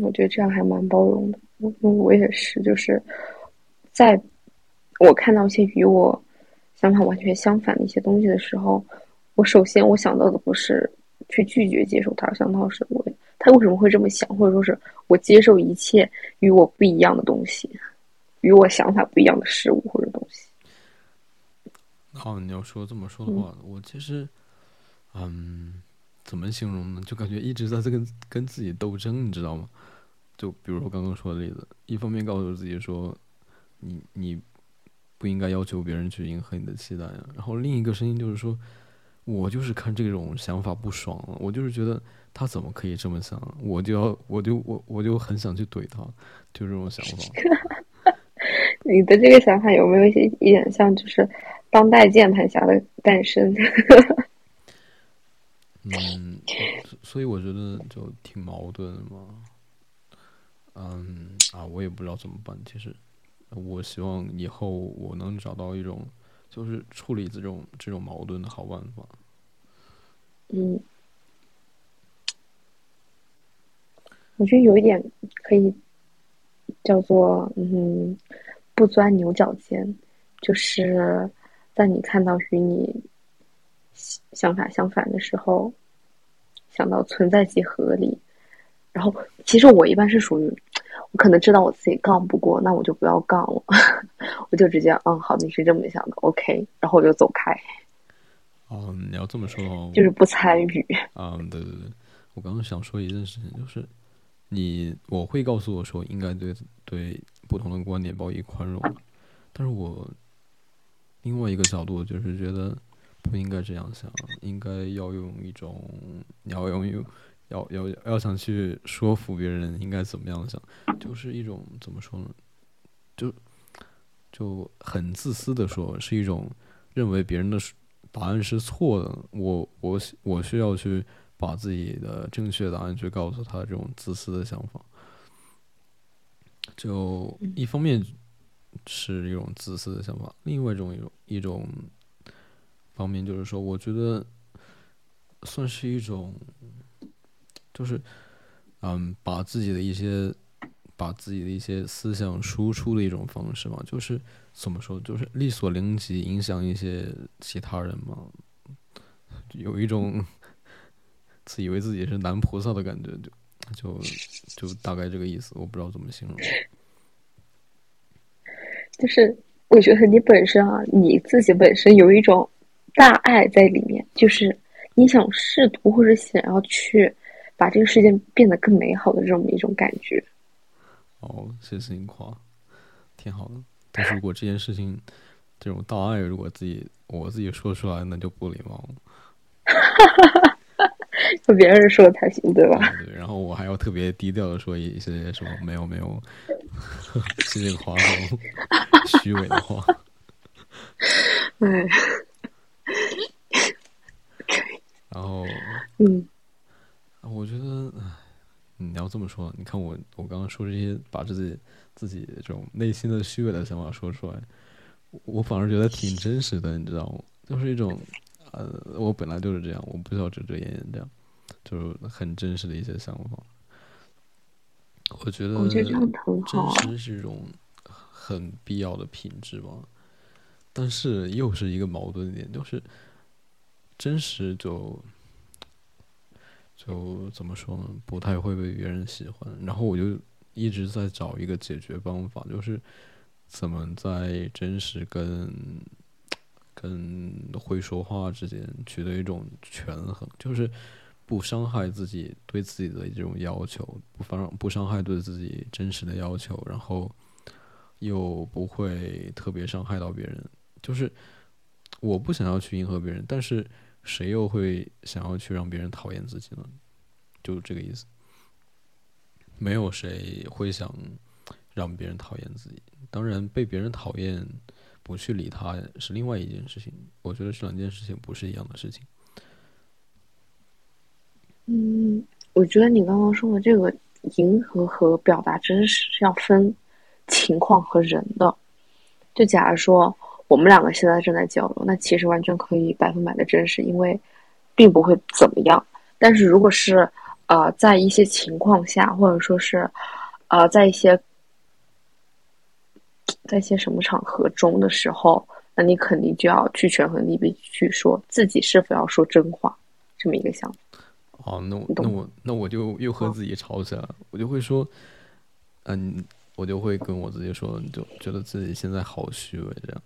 我觉得这样还蛮包容的。我我也是，就是在我看到一些与我想法完全相反的一些东西的时候，我首先我想到的不是去拒绝接受他，想到是我他为什么会这么想，或者说是我接受一切与我不一样的东西，与我想法不一样的事物或者东西。哦，你要说这么说的话，我其实，嗯，怎么形容呢？就感觉一直在这跟跟自己斗争，你知道吗？就比如说刚刚说的例子，一方面告诉自己说，你你不应该要求别人去迎合你的期待呀，然后另一个声音就是说，我就是看这种想法不爽了，我就是觉得他怎么可以这么想，我就要我就我我就很想去怼他，就这种想法。你的这个想法有没有一些一点像，就是当代键盘侠的诞生？嗯，所以我觉得就挺矛盾的嘛。嗯啊，我也不知道怎么办。其实，我希望以后我能找到一种，就是处理这种这种矛盾的好办法。嗯，我觉得有一点可以叫做嗯。不钻牛角尖，就是在你看到与你想法相反的时候，想到存在即合理。然后，其实我一般是属于，我可能知道我自己杠不过，那我就不要杠了，我就直接嗯，好，你是这么想的，OK，然后我就走开。哦，你要这么说就是不参与。嗯，对对对，我刚刚想说一件事情，就是你我会告诉我说，应该对对。不同的观点报以宽容，但是我另外一个角度就是觉得不应该这样想，应该要用一种要用用要要要想去说服别人应该怎么样想，就是一种怎么说呢？就就很自私的说，是一种认为别人的答案是错的，我我我需要去把自己的正确答案去告诉他，这种自私的想法。就一方面是一种自私的想法，另外一种一种一种方面就是说，我觉得算是一种，就是嗯，把自己的一些把自己的一些思想输出的一种方式嘛，就是怎么说，就是力所能及影响一些其他人嘛，有一种自以为自己是男菩萨的感觉，就。就就大概这个意思，我不知道怎么形容。就是我觉得你本身啊，你自己本身有一种大爱在里面，就是你想试图或者想要去把这个世界变得更美好的这么一种感觉。哦，谢谢你夸，挺好的。但是如果这件事情这种大爱，如果自己我自己说出来，那就不礼貌了。和别人说才行，对吧？对，然后我还要特别低调的说一些什么没有没有，这些话种虚伪的话。哎，然后，嗯，我觉得，你要这么说，你看我我刚刚说这些，把自己自己这种内心的虚伪的想法说出来，我反而觉得挺真实的，你知道吗？就是一种。呃，我本来就是这样，我不需要遮遮掩掩这样，就是很真实的一些想法。我觉得真实是一种很必要的品质吧，但是又是一个矛盾点，就是真实就就怎么说呢？不太会被别人喜欢。然后我就一直在找一个解决方法，就是怎么在真实跟跟会说话之间取得一种权衡，就是不伤害自己对自己的这种要求，不放不伤害对自己真实的要求，然后又不会特别伤害到别人。就是我不想要去迎合别人，但是谁又会想要去让别人讨厌自己呢？就这个意思。没有谁会想让别人讨厌自己，当然被别人讨厌，不去理他是另外一件事情。我觉得这两件事情不是一样的事情。嗯，我觉得你刚刚说的这个迎合和表达真实是要分情况和人的。就假如说我们两个现在正在交流，那其实完全可以百分百的真实，因为并不会怎么样。但是如果是呃，在一些情况下，或者说是，呃，在一些，在一些什么场合中的时候，那你肯定就要去权衡利弊，去说自己是否要说真话，这么一个想法。哦，那我那我那我就又和自己吵起来了，我就会说，嗯，我就会跟我自己说，就觉得自己现在好虚伪，这样，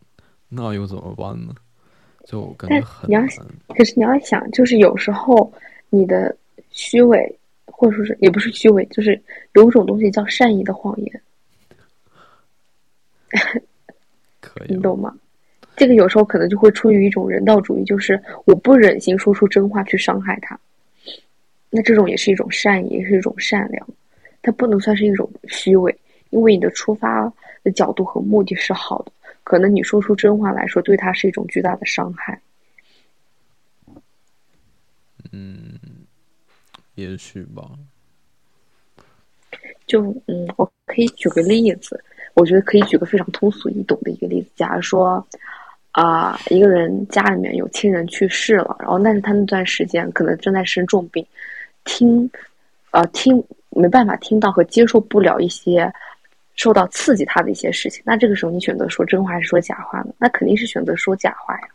那又怎么办呢？就感觉很难。可是你要想，就是有时候你的。虚伪，或者说是也不是虚伪，就是有一种东西叫善意的谎言，可以，你懂吗？这个有时候可能就会出于一种人道主义，就是我不忍心说出真话去伤害他，那这种也是一种善意，也是一种善良，它不能算是一种虚伪，因为你的出发的角度和目的是好的，可能你说出真话来说，对他是一种巨大的伤害。嗯。也许吧，就嗯，我可以举个例子，我觉得可以举个非常通俗易懂的一个例子。假如说，啊，一个人家里面有亲人去世了，然后但是他那段时间可能正在生重病，听，呃，听没办法听到和接受不了一些受到刺激他的一些事情，那这个时候你选择说真话还是说假话呢？那肯定是选择说假话呀。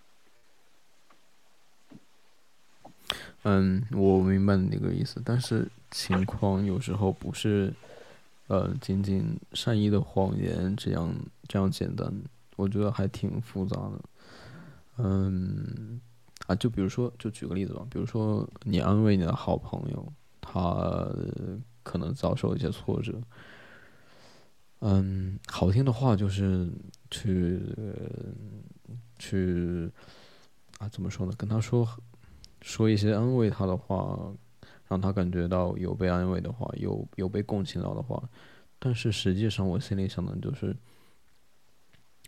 嗯，我明白你那个意思，但是情况有时候不是，呃，仅仅善意的谎言这样这样简单，我觉得还挺复杂的。嗯，啊，就比如说，就举个例子吧，比如说你安慰你的好朋友，他可能遭受一些挫折，嗯，好听的话就是去去啊，怎么说呢？跟他说。说一些安慰他的话，让他感觉到有被安慰的话，有有被共情到的话，但是实际上我心里想的就是，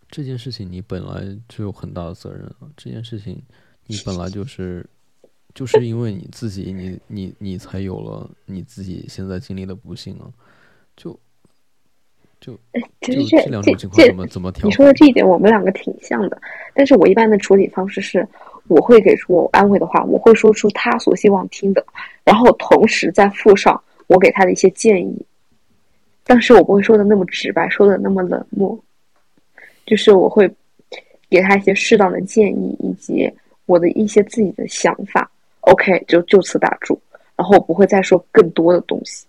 这件事情你本来就有很大的责任啊！这件事情你本来就是，就是因为你自己，你你你才有了你自己现在经历的不幸啊！就就其实这两种情况怎么怎么调？你说的这一点我们两个挺像的，但是我一般的处理方式是。我会给出我安慰的话，我会说出他所希望听的，然后同时再附上我给他的一些建议。但是我不会说的那么直白，说的那么冷漠，就是我会给他一些适当的建议，以及我的一些自己的想法。OK，就就此打住，然后我不会再说更多的东西。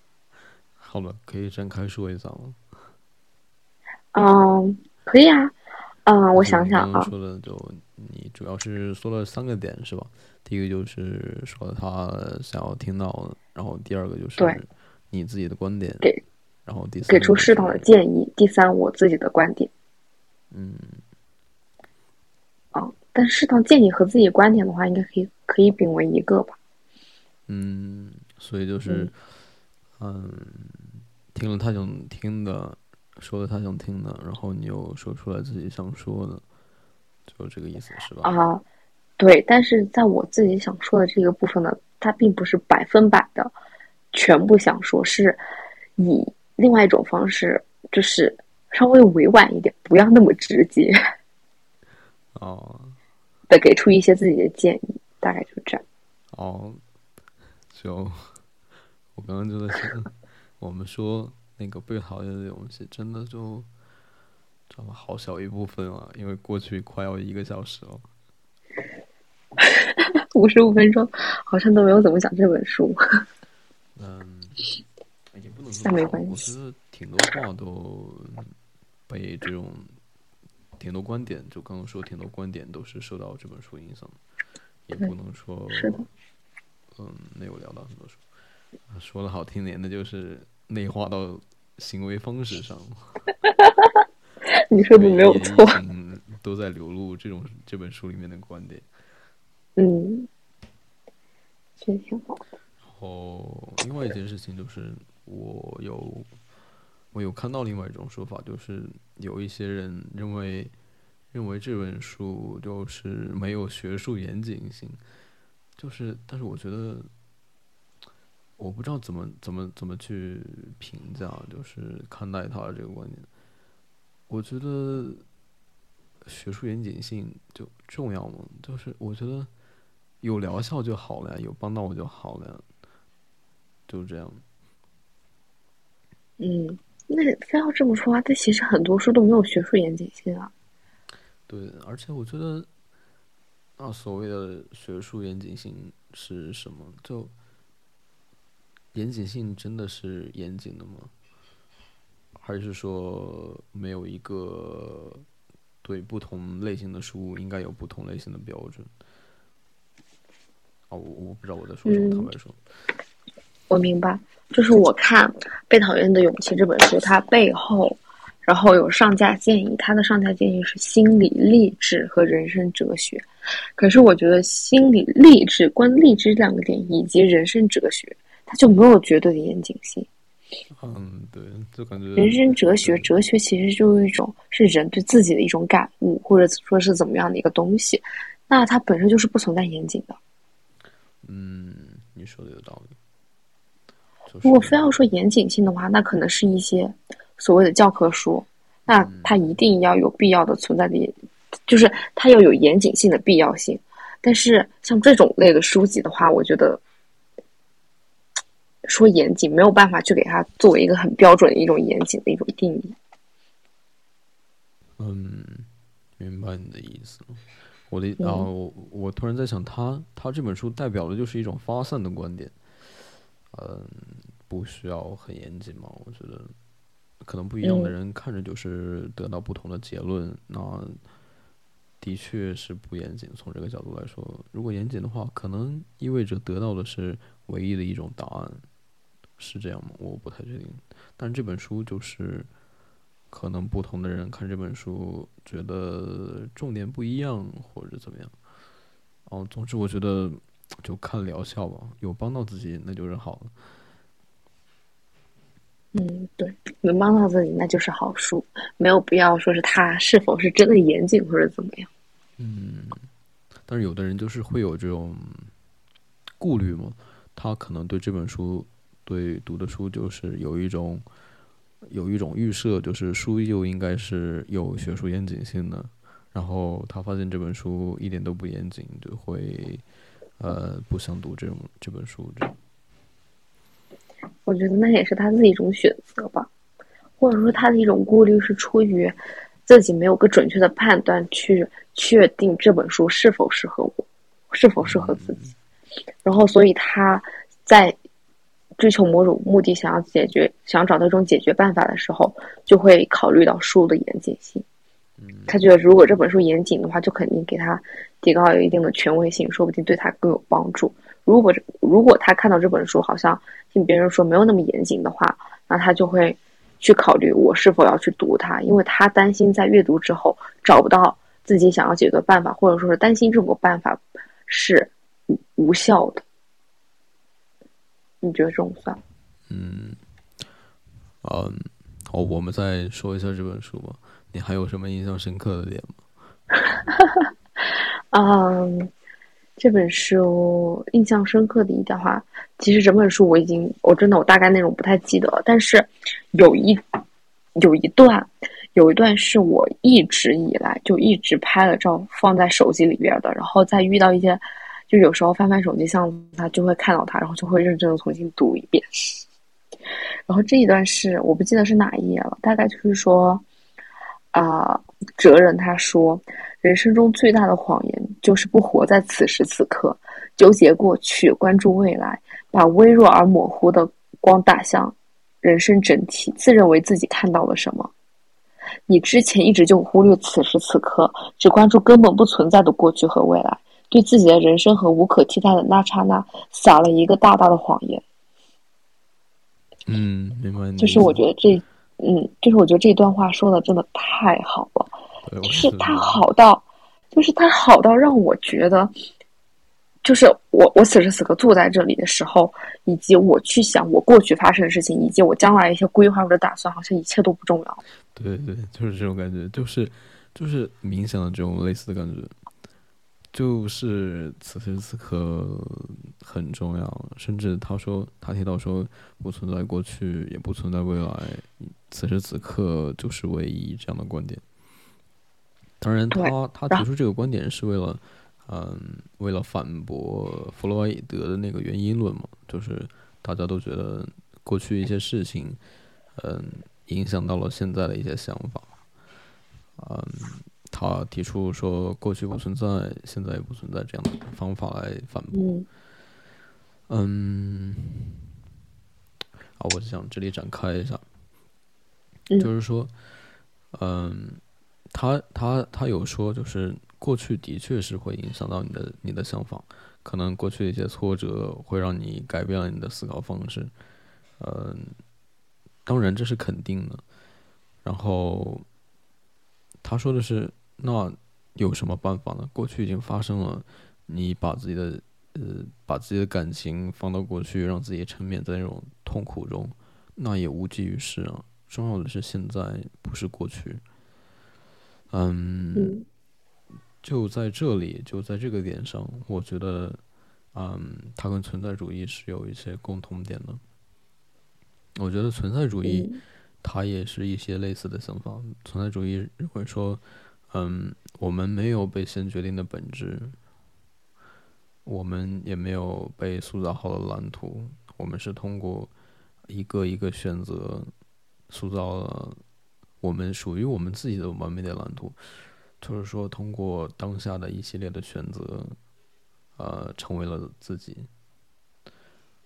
好了，可以展开说一下了。嗯，可以啊。嗯，我想想啊。说的就。你主要是说了三个点是吧？第一个就是说他想要听到，然后第二个就是你自己的观点，给，然后第三给出适当的建议，第三我自己的观点。嗯，哦，但适当建议和自己观点的话，应该可以可以并为一个吧？嗯，所以就是，嗯，听了他想听的，说了他想听的，然后你又说出来自己想说的。就这个意思是吧？啊，对，但是在我自己想说的这个部分呢，它并不是百分百的全部想说，是以另外一种方式，就是稍微委婉一点，不要那么直接。哦，的给出一些自己的建议，大概就这样。哦，就我刚刚就在想，我们说那个被讨厌的东西，真的就。这么？好小一部分啊，因为过去快要一个小时了，五十五分钟，好像都没有怎么讲这本书。嗯，也不能那没关系。我觉得挺多话都被这种挺多观点，就刚刚说挺多观点都是受到这本书影响，也不能说嗯，没有聊到很多书，说的好听点那就是内化到行为方式上。你说的没有错，嗯，都在流露这种这本书里面的观点。嗯，确实挺好。然后另外一件事情就是，我有我有看到另外一种说法，就是有一些人认为认为这本书就是没有学术严谨性，就是但是我觉得我不知道怎么怎么怎么去评价，就是看待他的这个观点。我觉得学术严谨性就重要吗？就是我觉得有疗效就好了呀，有帮到我就好了呀，就这样。嗯，那非要这么说啊？但其实很多书都没有学术严谨性啊。对，而且我觉得，那所谓的学术严谨性是什么？就严谨性真的是严谨的吗？还是说没有一个对不同类型的书应该有不同类型的标准？哦，我我不知道我在说什么，坦白说。我明白，就是我看《被讨厌的勇气》这本书，它背后然后有上架建议，它的上架建议是心理励志和人生哲学。可是我觉得心理励志、关励志两个点以及人生哲学，它就没有绝对的严谨性。嗯，对，就感觉人生哲学，哲学其实就是一种是人对自己的一种感悟，或者说是怎么样的一个东西，那它本身就是不存在严谨的。嗯，你说的有道理。如果非要说严谨性的话，那可能是一些所谓的教科书，那它一定要有必要的存在的，就是它要有严谨性的必要性。但是像这种类的书籍的话，我觉得。说严谨没有办法去给它作为一个很标准的一种严谨的一种定义。嗯，明白你的意思。我的啊，我我突然在想，他他这本书代表的就是一种发散的观点。嗯，不需要很严谨嘛？我觉得可能不一样的人看着就是得到不同的结论。那的确是不严谨。从这个角度来说，如果严谨的话，可能意味着得到的是唯一的一种答案。是这样吗？我不太确定。但这本书就是，可能不同的人看这本书，觉得重点不一样，或者怎么样。哦，总之我觉得就看疗效吧，有帮到自己那就是好了。嗯，对，能帮到自己那就是好书，没有必要说是他是否是真的严谨或者怎么样。嗯，但是有的人就是会有这种顾虑嘛，他可能对这本书。对读的书就是有一种，有一种预设，就是书就应该是有学术严谨性的。然后他发现这本书一点都不严谨，就会呃不想读这种这本书。这我觉得那也是他自己一种选择吧，或者说他的一种顾虑是出于自己没有个准确的判断去确定这本书是否适合我，是否适合自己。然后所以他在。追求某种目的，想要解决，想要找到一种解决办法的时候，就会考虑到书的严谨性。他觉得如果这本书严谨的话，就肯定给他提高有一定的权威性，说不定对他更有帮助。如果如果他看到这本书好像听别人说没有那么严谨的话，那他就会去考虑我是否要去读它，因为他担心在阅读之后找不到自己想要解决办法，或者说是担心这种办法是无无效的。你觉得这种算？嗯，嗯，好，我们再说一下这本书吧。你还有什么印象深刻的点吗？嗯，这本书印象深刻的一点话，其实整本书我已经，我真的我大概内容不太记得了，但是有一有一段，有一段是我一直以来就一直拍了照放在手机里边的，然后再遇到一些。就有时候翻翻手机相他就会看到它，然后就会认真的重新读一遍。然后这一段是我不记得是哪一页了，大概就是说，啊，哲人他说，人生中最大的谎言就是不活在此时此刻，纠结过去，关注未来，把微弱而模糊的光打向人生整体，自认为自己看到了什么。你之前一直就忽略此时此刻，只关注根本不存在的过去和未来，对自己的人生和无可替代的那刹那撒了一个大大的谎言。嗯，明白。就是我觉得这，嗯，就是我觉得这段话说的真的太好了，是他好到，就是他好到让我觉得。就是我，我此时此刻坐在这里的时候，以及我去想我过去发生的事情，以及我将来一些规划或者打算，好像一切都不重要。对对，就是这种感觉，就是就是冥想的这种类似的感觉，就是此时此刻很重要。甚至他说，他提到说，不存在过去，也不存在未来，此时此刻就是唯一这样的观点。当然，他他提出这个观点是为了。嗯，为了反驳弗洛伊德的那个原因论嘛，就是大家都觉得过去一些事情，嗯，影响到了现在的一些想法。嗯，他提出说过去不存在，现在也不存在这样的方法来反驳。嗯，啊，我就想这里展开一下，就是说，嗯，他他他有说就是。过去的确是会影响到你的你的想法，可能过去的一些挫折会让你改变了你的思考方式，嗯，当然这是肯定的。然后他说的是，那有什么办法呢？过去已经发生了，你把自己的呃把自己的感情放到过去，让自己沉湎在那种痛苦中，那也无济于事啊。重要的是现在，不是过去。嗯。就在这里，就在这个点上，我觉得，嗯，它跟存在主义是有一些共同点的。我觉得存在主义，它也是一些类似的想法。存在主义认为说，嗯，我们没有被先决定的本质，我们也没有被塑造好的蓝图，我们是通过一个一个选择，塑造了我们属于我们自己的完美的蓝图。就是说，通过当下的一系列的选择，呃，成为了自己。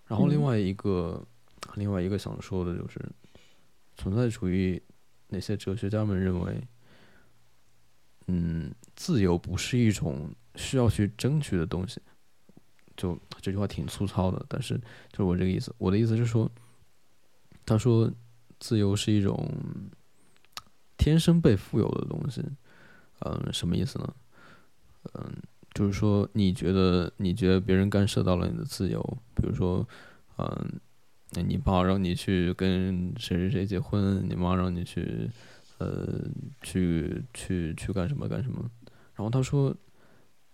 然后，另外一个，另外一个想说的就是，存在主义那些哲学家们认为，嗯，自由不是一种需要去争取的东西。就这句话挺粗糙的，但是就是我这个意思。我的意思是说，他说，自由是一种天生被富有的东西。嗯，什么意思呢？嗯，就是说，你觉得你觉得别人干涉到了你的自由，比如说，嗯，你爸让你去跟谁谁谁结婚，你妈让你去，呃，去去去干什么干什么，然后他说，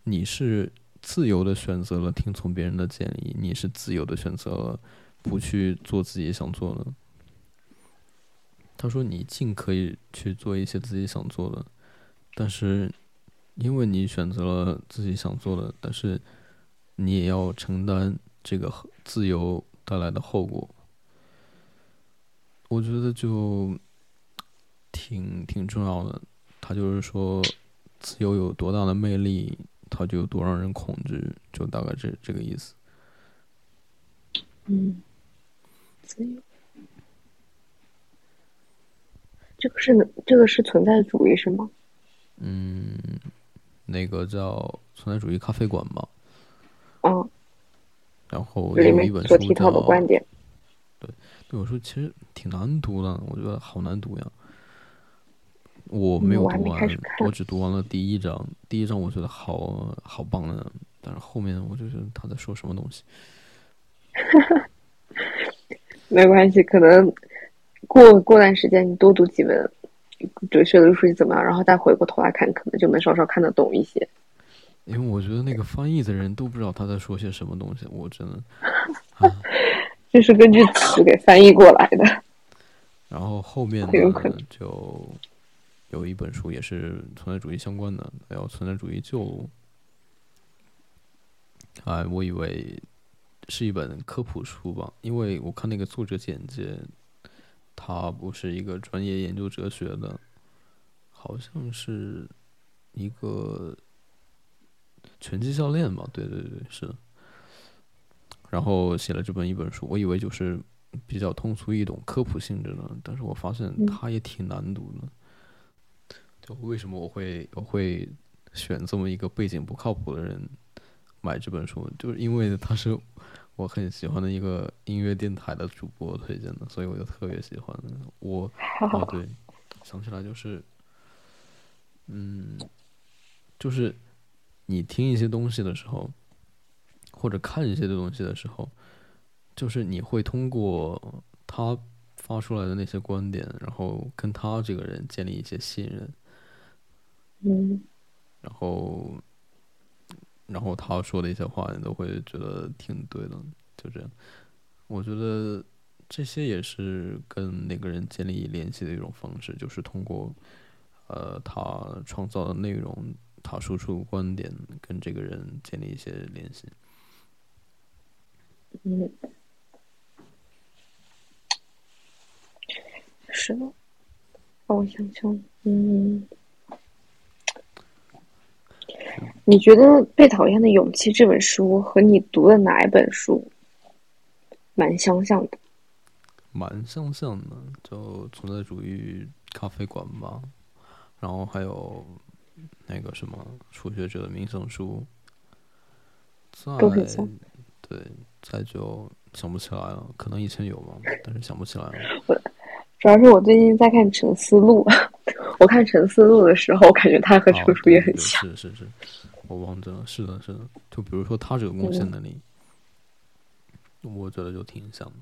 你是自由的选择了听从别人的建议，你是自由的选择了不去做自己想做的。他说，你尽可以去做一些自己想做的。但是，因为你选择了自己想做的，但是你也要承担这个自由带来的后果。我觉得就挺挺重要的。他就是说，自由有多大的魅力，它就有多让人恐惧，就大概这这个意思。嗯，自由，这个是这个是存在主义是吗？嗯，那个叫存在主义咖啡馆吧。嗯。然后有一本书叫《观点》。对，那本书其实挺难读的，我觉得好难读呀。我没有读完，我只读完了第一章。第一章我觉得好好棒的，但是后面我就觉得他在说什么东西。没关系，可能过过段时间你多读几本。哲学的书籍怎么样？然后再回过头来看，可能就能稍稍看得懂一些。因为我觉得那个翻译的人都不知道他在说些什么东西，我真的。这是根据词给翻译过来的。然后后面呢，就有一本书也是存在主义相关的，叫《存在主义旧路》。哎，我以为是一本科普书吧，因为我看那个作者简介。他不是一个专业研究哲学的，好像是一个拳击教练吧？对对对，是。然后写了这本一本书，我以为就是比较通俗易懂、科普性质的，但是我发现嗯它也挺难读的。就为什么我会我会选这么一个背景不靠谱的人买这本书，就是因为他是我很喜欢的一个音乐电台的主播推荐的，所以我就特别喜欢。我 哦对，想起来就是，嗯，就是你听一些东西的时候，或者看一些东西的时候，就是你会通过他发出来的那些观点，然后跟他这个人建立一些信任，嗯然后，然后他说的一些话，你都会觉得挺对的，就这样。我觉得这些也是跟那个人建立联系的一种方式，就是通过呃他创造的内容，他输出观点，跟这个人建立一些联系。嗯，是的。我想想，嗯，你觉得《被讨厌的勇气》这本书和你读的哪一本书蛮相像的？蛮相像的，就存在主义咖啡馆吧，然后还有那个什么初学者的冥想书，再都很像对，再就想不起来了，可能以前有吧，但是想不起来了。主要是我最近在看《沉思录》，我看《陈思路》的时候，我感觉他和这啊本书也很像。是是是，我忘记了，是的，是的，就比如说他这个贡献能力，我觉得就挺像的。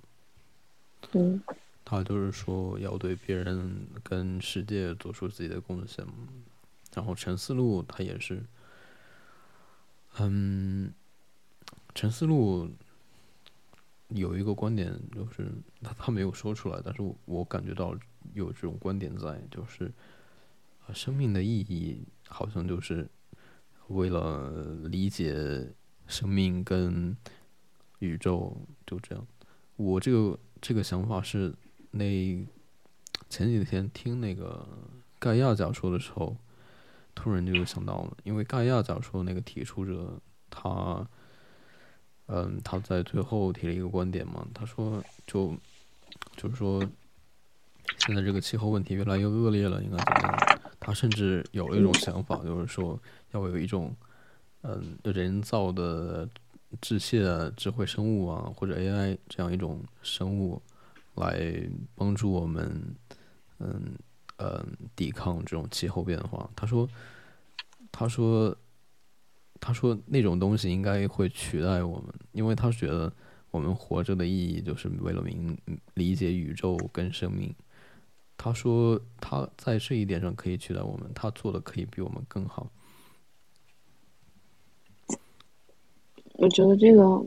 嗯他就是说要对别人跟世界做出自己的贡献。然后陈思路他也是，嗯，陈思路有一个观点，就是他他没有说出来，但是我我感觉到有这种观点在，就是啊，生命的意义好像就是为了理解生命跟宇宙，就这样。我这个这个想法是那前几天听那个盖亚假说的时候，突然就想到了，因为盖亚假说那个提出者他，嗯，他在最后提了一个观点嘛，他说就就是说现在这个气候问题越来越恶劣了，应该怎么样？他甚至有了一种想法，就是说要有一种嗯人造的致谢啊智慧生物啊，或者 AI 这样一种生物来帮助我们，嗯嗯抵抗这种气候变化。他说，他说，他说那种东西应该会取代我们，因为他觉得我们活着的意义就是为了明理解宇宙跟生命。他说他在这一点上可以取代我们，他做的可以比我们更好。我觉得这个，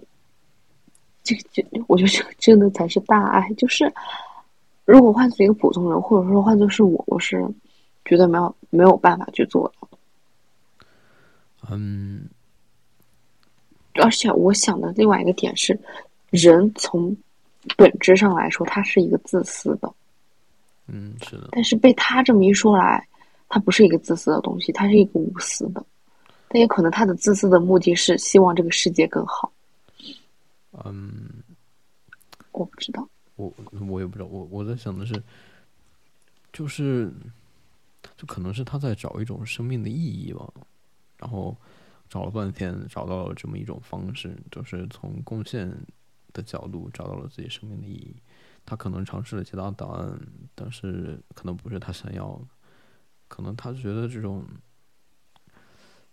这个这，我觉得这个真的才是大爱。就是，如果换做一个普通人，或者说换做是我，我是觉得没有没有办法去做的。嗯而且我想的另外一个点是，人从本质上来说，他是一个自私的。嗯，是的，但是被他这么一说来，他不是一个自私的东西，他是一个无私的。但也可能他的自私的目的是希望这个世界更好。嗯。我不知道。我我也不知道，我我在想的是，就是，就可能是他在找一种生命的意义吧，然后找了半天，找到了这么一种方式，就是从贡献的角度找到了自己生命的意义。他可能尝试了其他答案，但是可能不是他想要的，可能他觉得这种，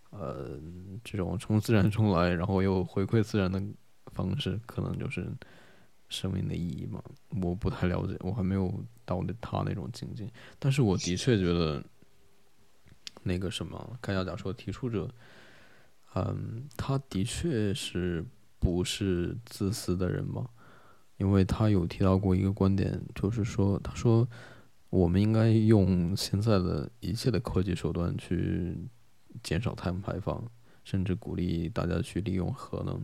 呃，这种从自然中来，然后又回馈自然的方式，可能就是。生命的意义嘛，我不太了解，我还没有到那他那种境界。但是我的确觉得，那个什么盖亚假说提出者，嗯，他的确是不是自私的人嘛？因为他有提到过一个观点，就是说，他说我们应该用现在的一切的科技手段去减少碳排放，甚至鼓励大家去利用核能。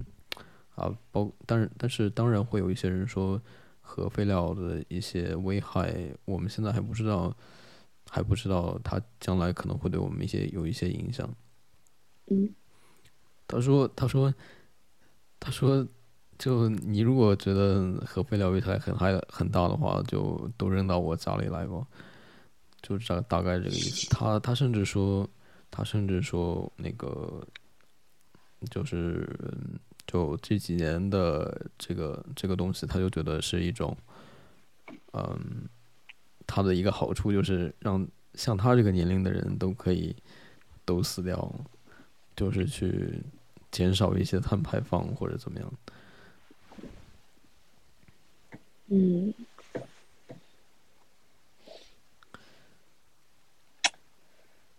啊，包，但是但是当然会有一些人说核废料的一些危害，我们现在还不知道，还不知道它将来可能会对我们一些有一些影响。嗯，他说，他说，他说，就你如果觉得核废料危害很害很大的话，就都扔到我家里来吧，就大大概这个意思。他他甚至说，他甚至说那个就是就这几年的这个这个东西，他就觉得是一种，嗯，他的一个好处就是让像他这个年龄的人都可以都死掉，就是去减少一些碳排放或者怎么样。嗯，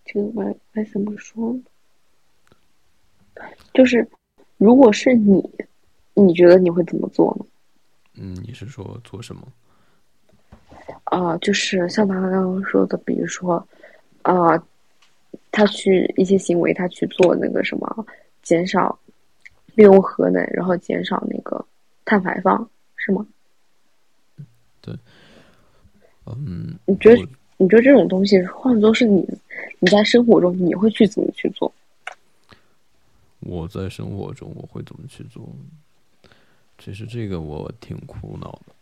这个该该怎么说呢？就是如果是你，你觉得你会怎么做呢？嗯，你是说做什么？啊、就是像他刚刚说的，比如说，啊、他去一些行为，他去做那个什么，减少利用核能，然后减少那个碳排放，是吗？嗯，你觉得你觉得这种东西换作是你，你在生活中你会去怎么去做？我在生活中我会怎么去做？其实这个我挺苦恼的。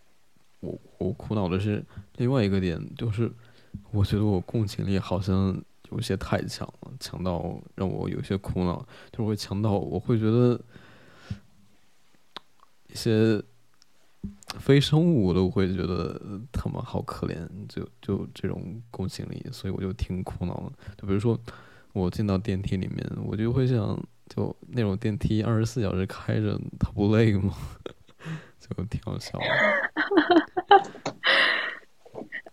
我我苦恼的是另外一个点，就是我觉得我共情力好像有些太强了，强到让我有些苦恼，就是会强到我会觉得一些非生物我都会觉得他们好可怜，就就这种共情力，所以我就挺苦恼的。就比如说我进到电梯里面，我就会想，就那种电梯二十四小时开着，它不累吗？就挺好笑的。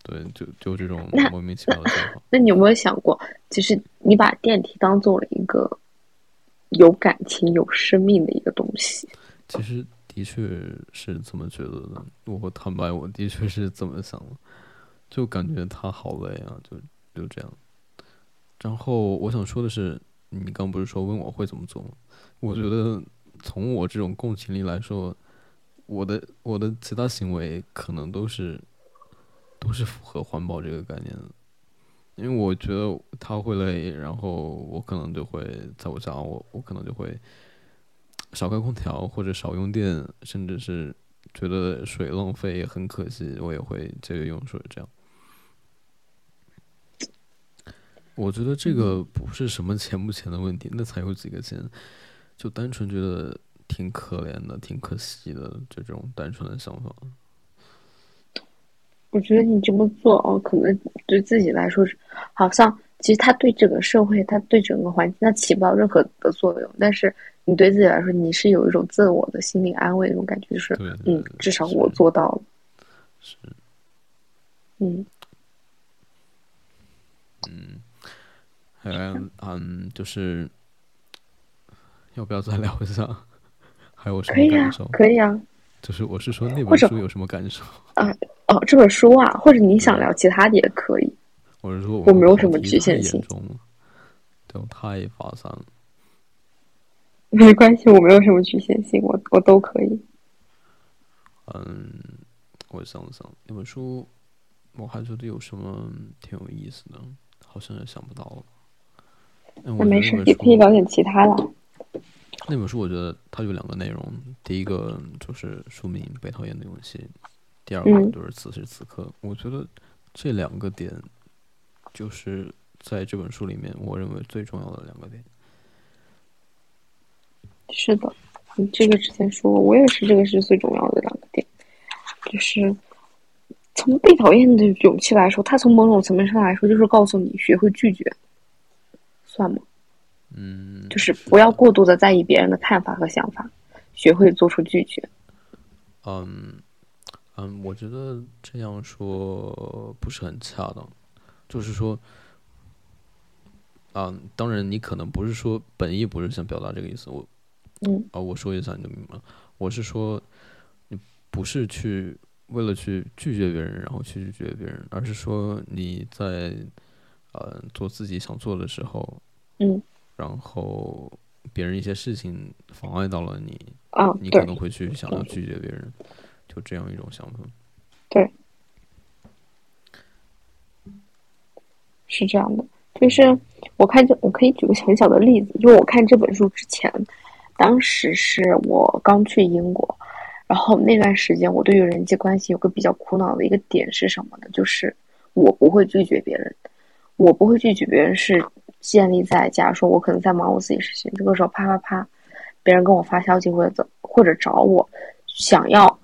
对，就就这种莫名其妙的想法。那你有没有想过，其实你把电梯当做了一个有感情、有生命的一个东西？其实的确是这么觉得的。我坦白，我的确是这么想的，就感觉他好累啊，就就这样。然后我想说的是，你刚不是说问我会怎么做吗？我觉得从我这种共情力来说，我的我的其他行为可能都是都是符合环保这个概念的。因为我觉得他会累，然后我可能就会在我家，我我可能就会少开空调或者少用电，甚至是觉得水浪费很可惜，我也会节约用水。这样，我觉得这个不是什么钱不钱的问题，那才有几个钱，就单纯觉得挺可怜的、挺可惜的这种单纯的想法。我觉得你这么做哦，可能对自己来说是，好像其实它对整个社会，它对整个环境，它起不到任何的作用。但是你对自己来说，你是有一种自我的心理安慰那种感觉，就是嗯，至少我做到了。是，嗯，还有嗯，就是要不要再聊一下？还有什么感受？，可以啊。就是我是说那本书有什么感受啊？哦，这本书啊，或者你想聊其他的也可以。我是说我没有什么局限性对，我太发散了。没关系，我没有什么局限性，我我都可以。嗯，我想想，那本书我还觉得有什么挺有意思的，好像也想不到了。那没事，也可以聊点其他的。那本书我觉得它有两个内容，第一个就是书名《被讨厌的勇气》，第二个嗯就是此时此刻。我觉得这两个点就是在这本书里面我认为最重要的两个点。是的，你这个之前说过，我也是，这个是最重要的两个点，就是从被讨厌的勇气来说，它从某种层面上来说，就是告诉你学会拒绝，算吗？嗯，就是不要过度的在意别人的看法和想法，学会做出拒绝。嗯嗯，我觉得这样说不是很恰当，就是说，啊，当然你可能不是说本意不是想表达这个意思，我嗯啊，我说一下你就明白了。我是说，你不是去为了去拒绝别人，然后去拒绝别人，而是说你在呃做自己想做的时候，嗯然后别人一些事情妨碍到了你，啊，对你可能会去想要拒绝别人，就这样一种想法。对，是这样的。就是我看这，我可以举个很小的例子，就是我看这本书之前，当时是我刚去英国，然后那段时间，我对于人际关系有个比较苦恼的一个点是什么呢？就是我不会拒绝别人，我不会拒绝别人是建立在，假如说我可能在忙我自己事情，这个时候啪啪啪，别人跟我发消息或者怎或者找我，想要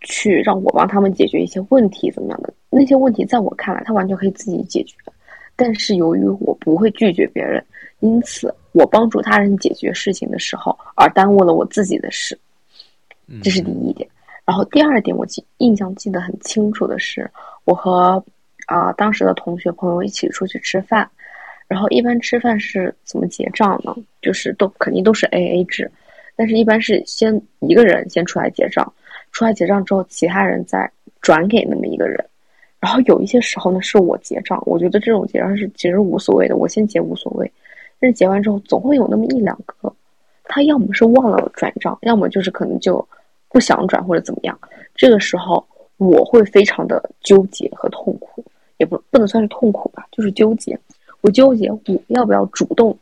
去让我帮他们解决一些问题怎么样的那些问题，在我看来，他完全可以自己解决。但是由于我不会拒绝别人，因此我帮助他人解决事情的时候，而耽误了我自己的事。这是第一点，然后第二点，我记印象记得很清楚的是，我和啊当时的同学朋友一起出去吃饭，然后一般吃饭是怎么结账呢？就是都肯定都是 A A 制，但是一般是先一个人先出来结账，出来结账之后，其他人再转给那么一个人，然后有一些时候呢是我结账，我觉得这种结账是其实无所谓的，我先结无所谓，但是结完之后总会有那么一两个，他要么是忘了转账，要么就是可能就。不想转或者怎么样，这个时候我会非常的纠结和痛苦，也不不能算是痛苦吧，就是纠结。我纠结我要不要主动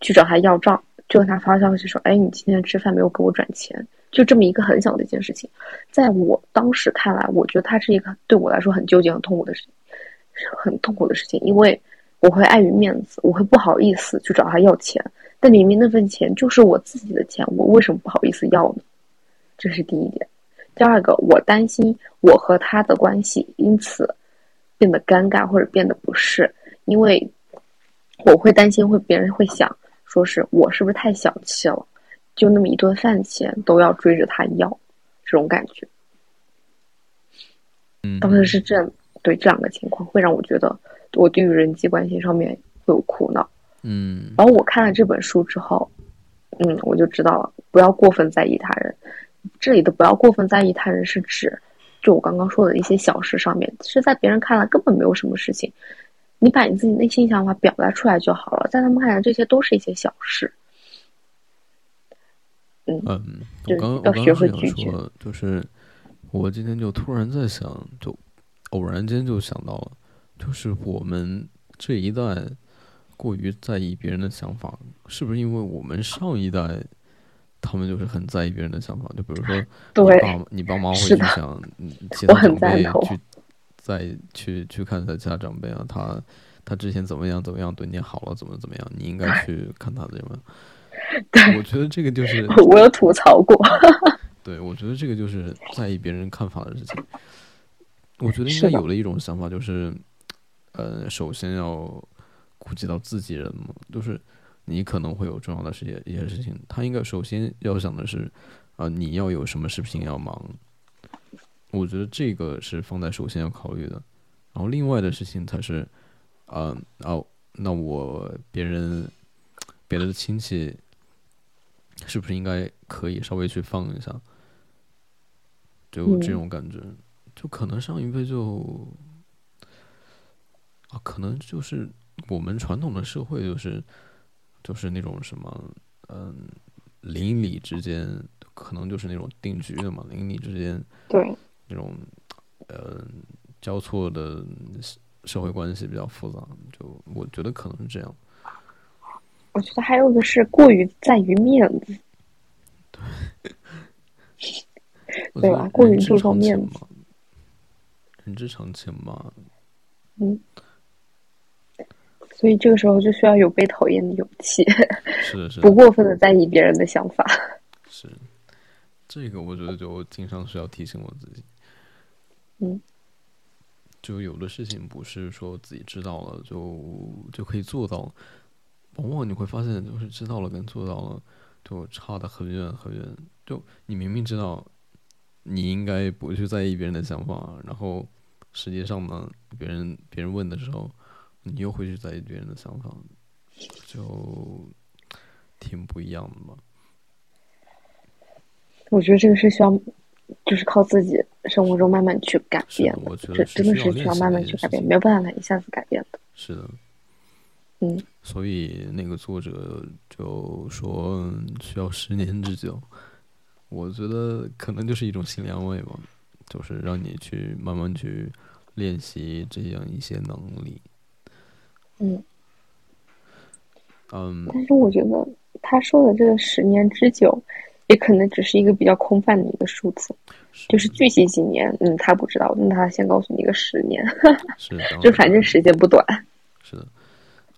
去找他要账，就跟他发消息说：“哎，你今天吃饭没有给我转钱？”就这么一个很小的一件事情，在我当时看来，我觉得它是一个对我来说很纠结、很痛苦的事情，很痛苦的事情，因为我会碍于面子，我会不好意思去找他要钱，但明明那份钱就是我自己的钱，我为什么不好意思要呢？这是第一点，第二个，我担心我和他的关系因此变得尴尬或者变得不适，因为我会担心会别人会想说是我是不是太小气了，就那么一顿饭钱都要追着他要，这种感觉。嗯，当时是这样对这两个情况会让我觉得我对于人际关系上面会有苦恼。嗯，然后我看了这本书之后，嗯，我就知道了，不要过分在意他人。这里的不要过分在意他人，是指就我刚刚说的一些小事上面，其实，在别人看来根本没有什么事情，你把你自己内心想法表达出来就好了，在他们看来，这些都是一些小事。嗯，我刚我刚刚是想说，就是我今天就突然在想，就偶然间就想到了，就是我们这一代过于在意别人的想法，是不是因为我们上一代？他们就是很在意别人的想法，就比如说，你爸你爸妈会去想，其他长辈去再去去看他其他长辈啊，他他之前怎么样怎么样对你好了，怎么怎么样，你应该 去看他怎么。对，我觉得这个就是 我有吐槽过。对，我觉得这个就是在意别人看法的事情。我觉得应该有了一种想法，就是呃，首先要顾及到自己人嘛，就是。你可能会有重要的事情，一些事情，他应该首先要想的是，啊，你要有什么事情要忙。我觉得这个是放在首先要考虑的，然后另外的事情才是，啊，哦，那我别人别的亲戚是不是应该可以稍微去放一下？就这种感觉，就可能上一辈就，啊，可能就是我们传统的社会就是。就是那种什么，嗯，邻里之间可能就是那种定居的嘛，邻里之间对那种，呃，交错的社会关系比较复杂，就我觉得可能是这样。我觉得还有的是过于在于面子，对，对吧？过于注重面子，人之常情嘛。嗯。所以这个时候就需要有被讨厌的勇气，是是，不过分的在意别人的想法。是，这个我觉得就经常需要提醒我自己。嗯，就有的事情不是说自己知道了就就可以做到，往往你会发现，就是知道了跟做到了就差的很远很远。就你明明知道你应该不去在意别人的想法，然后实际上呢，别人别人问的时候。你又会去在意别人的想法，就挺不一样的嘛。我觉得这个是需要，就是靠自己生活中慢慢去改变的。这真的是需要慢慢去改变，没有办法一下子改变的。是的，嗯。所以那个作者就说需要十年之久，我觉得可能就是一种心理安慰吧，就是让你去慢慢去练习这样一些能力。嗯，嗯，但是我觉得他说的这个十年之久，也可能只是一个比较空泛的一个数字，就是具体几年，嗯，他不知道，那他先告诉你一个十年，是，就反正时间不短。是的，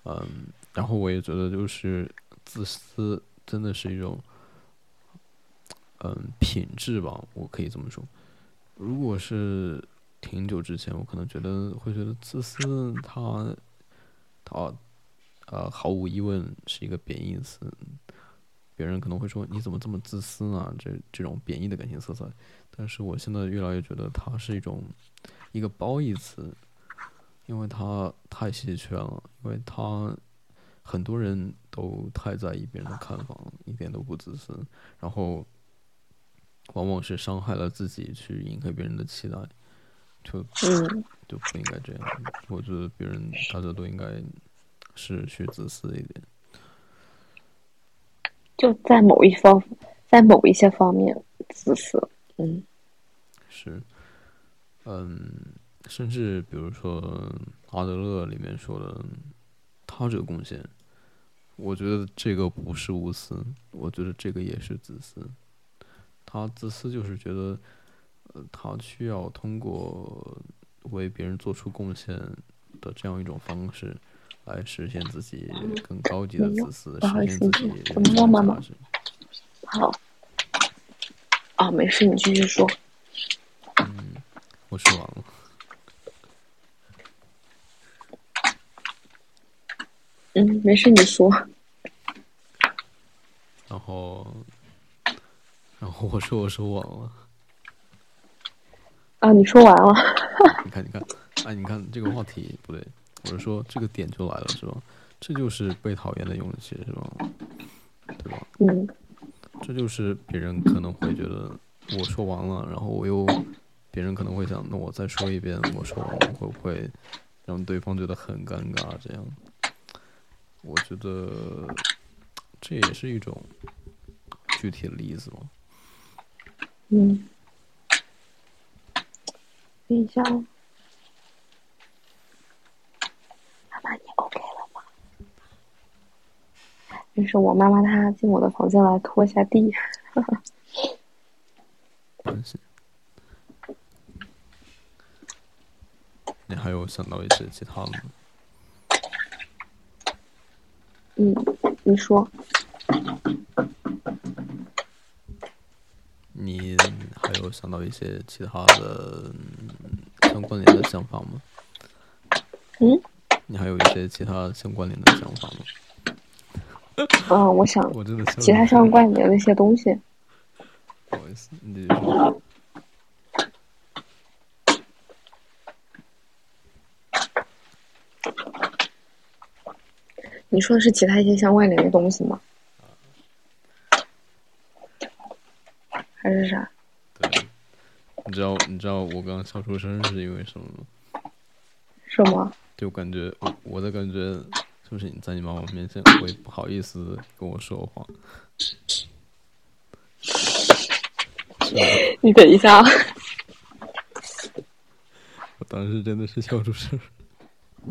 嗯，然后我也觉得就是自私真的是一种，嗯，品质吧，我可以这么说。如果是挺久之前，我可能觉得会觉得自私，它，它，呃，毫无疑问是一个贬义词。别人可能会说你怎么这么自私呢？这这种贬义的感情色彩。但是我现在越来越觉得它是一种一个褒义词，因为它太稀缺了，因为它很多人都太在意别人的看法，一点都不自私，然后往往是伤害了自己去迎合别人的期待，就就不应该这样。我觉得别人大家都应该是去自私一点。就在某一方，在某一些方面自私，嗯，是，嗯，甚至比如说阿德勒里面说的他这个贡献，我觉得这个不是无私，我觉得这个也是自私。他自私就是觉得，呃，他需要通过为别人做出贡献的这样一种方式。来实现自己更高级的自私，实现自己怎么了，妈妈？好，啊，没事，你继续说。嗯，我说完了。嗯，没事，你说。然后，然后我说我说完了。啊，你说完了。你看，你看，哎，你看这个话题不对。我是说，这个点就来了，是吧？这就是被讨厌的勇气，是吧？对吧？嗯。这就是别人可能会觉得我说完了，然后我又别人可能会想，那我再说一遍，我说完了会不会让对方觉得很尴尬？这样，我觉得这也是一种具体的例子嘛。嗯。等一下。妈妈，你 OK 了吗？就是我妈妈，她进我的房间来拖一下地。关系。你还有想到一些其他的吗？嗯，你说。你还有想到一些其他的相关联的想法吗？嗯。你还有一些其他相关联的想法吗？嗯，我想，我真的其他相关联的一些东西。不好意思，你说。你说的是其他一些相关联的东西吗？还是啥？对，你知道你知道我刚刚笑出声是因为什么吗？什么？就感觉我我的感觉，是不是你在你妈妈面前会不好意思跟我说话？你等一下，啊我当时真的是笑出声。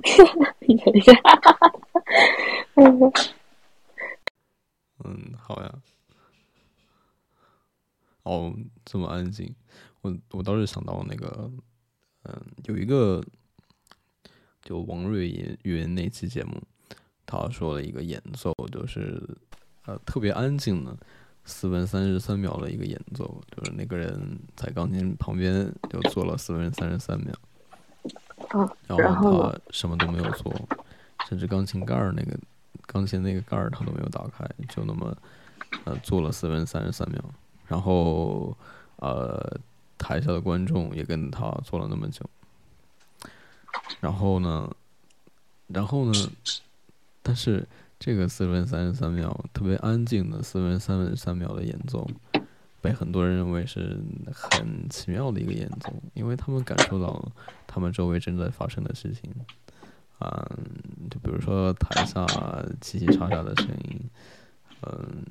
你等一下，嗯，好呀。哦，这么安静，我我倒是想到那个，嗯，有一个。就王瑞云云那期节目，他说了一个演奏，就是呃特别安静的四分三十三秒的一个演奏，就是那个人在钢琴旁边就坐了四分三十三秒，啊，然后他什么都没有做，甚至钢琴盖儿那个钢琴那个盖儿他都没有打开，就那么呃做了四分三十三秒，然后呃台下的观众也跟他做了那么久。然后呢，然后呢，但是这个四分三十三秒特别安静的四分三十三秒的演奏，被很多人认为是很奇妙的一个演奏，因为他们感受到他们周围正在发生的事情，啊，就比如说台下叽叽喳喳的声音，嗯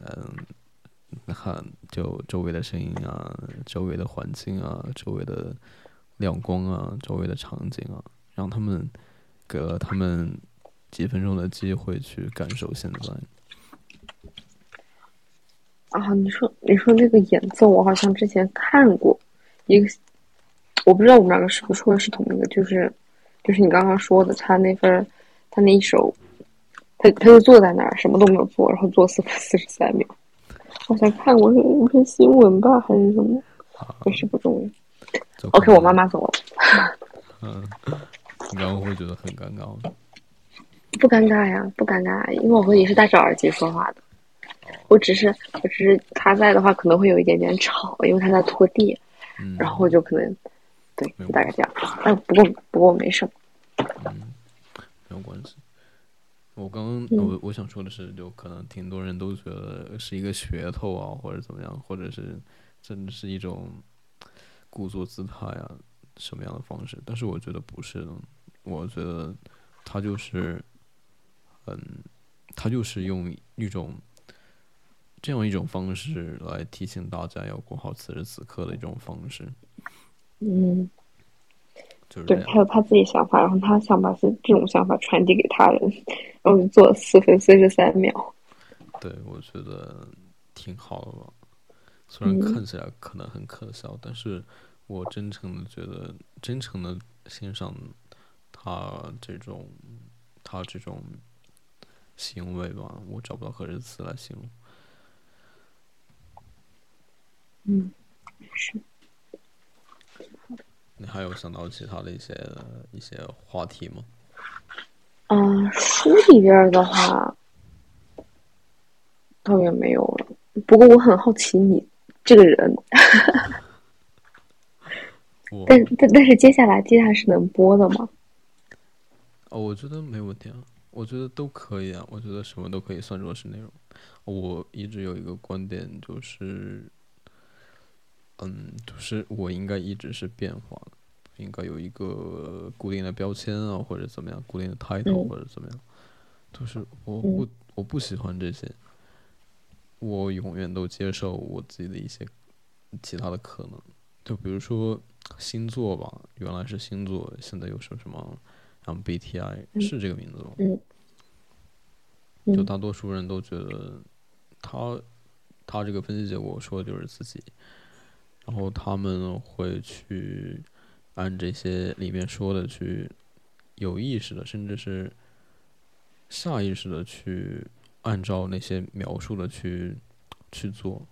嗯，看就周围的声音啊，周围的环境啊，周围的。亮光啊，周围的场景啊，让他们给了他们几分钟的机会去感受现在。啊，你说你说那个演奏，我好像之前看过一个，我不知道我们两个是不是说的是同一个，就是就是你刚刚说的，他那份他那一首，他他就坐在那儿什么都没有做，然后做四分四十三秒，好像看过是一篇新闻吧，还是什么，不是不重要。OK，我妈妈走了。嗯，你刚刚会觉得很尴尬吗？不尴尬呀，不尴尬，因为我和你是戴着耳机说话的。我只是，我只是他在的话，可能会有一点点吵，因为他在拖地，然后就可能，对，大概这样。哎不过，不过没事。嗯，没有关系。我刚刚我我想说的是，就可能挺多人都觉得是一个噱头啊，或者怎么样，或者是甚至是一种故作姿态啊，什么样的方式？但是我觉得不是的，我觉得他就是，嗯，他就是用一种。这样一种方式来提醒大家要过好此时此刻的一种方式，嗯，就是对，他有他自己想法，然后他想把这这种想法传递给他人，然后就做了四分四十三秒。对，我觉得挺好的吧，虽然看起来可能很可笑，但是我真诚的觉得，真诚的欣赏他这种他这种行为吧，我找不到合适词来形容。嗯，是。你还有想到其他的一些一些话题吗？嗯，书里边的话，倒也没有了。不过我很好奇你这个人，但但但是接下来接下来是能播的吗？哦，我觉得没问题啊，我觉得都可以啊，我觉得什么都可以算作是内容。我一直有一个观点就是。嗯，就是我应该一直是变化的，应该有一个固定的标签啊，或者怎么样，固定的 title 或者怎么样，就是我不我不喜欢这些，我永远都接受我自己的一些其他的可能，就比如说星座吧，原来是星座，现在又是什么 MBTI 是这个名字吗？就大多数人都觉得他他这个分析结果说的就是自己。然后他们会去按这些里面说的去有意识的，甚至是下意识的去按照那些描述的去去做。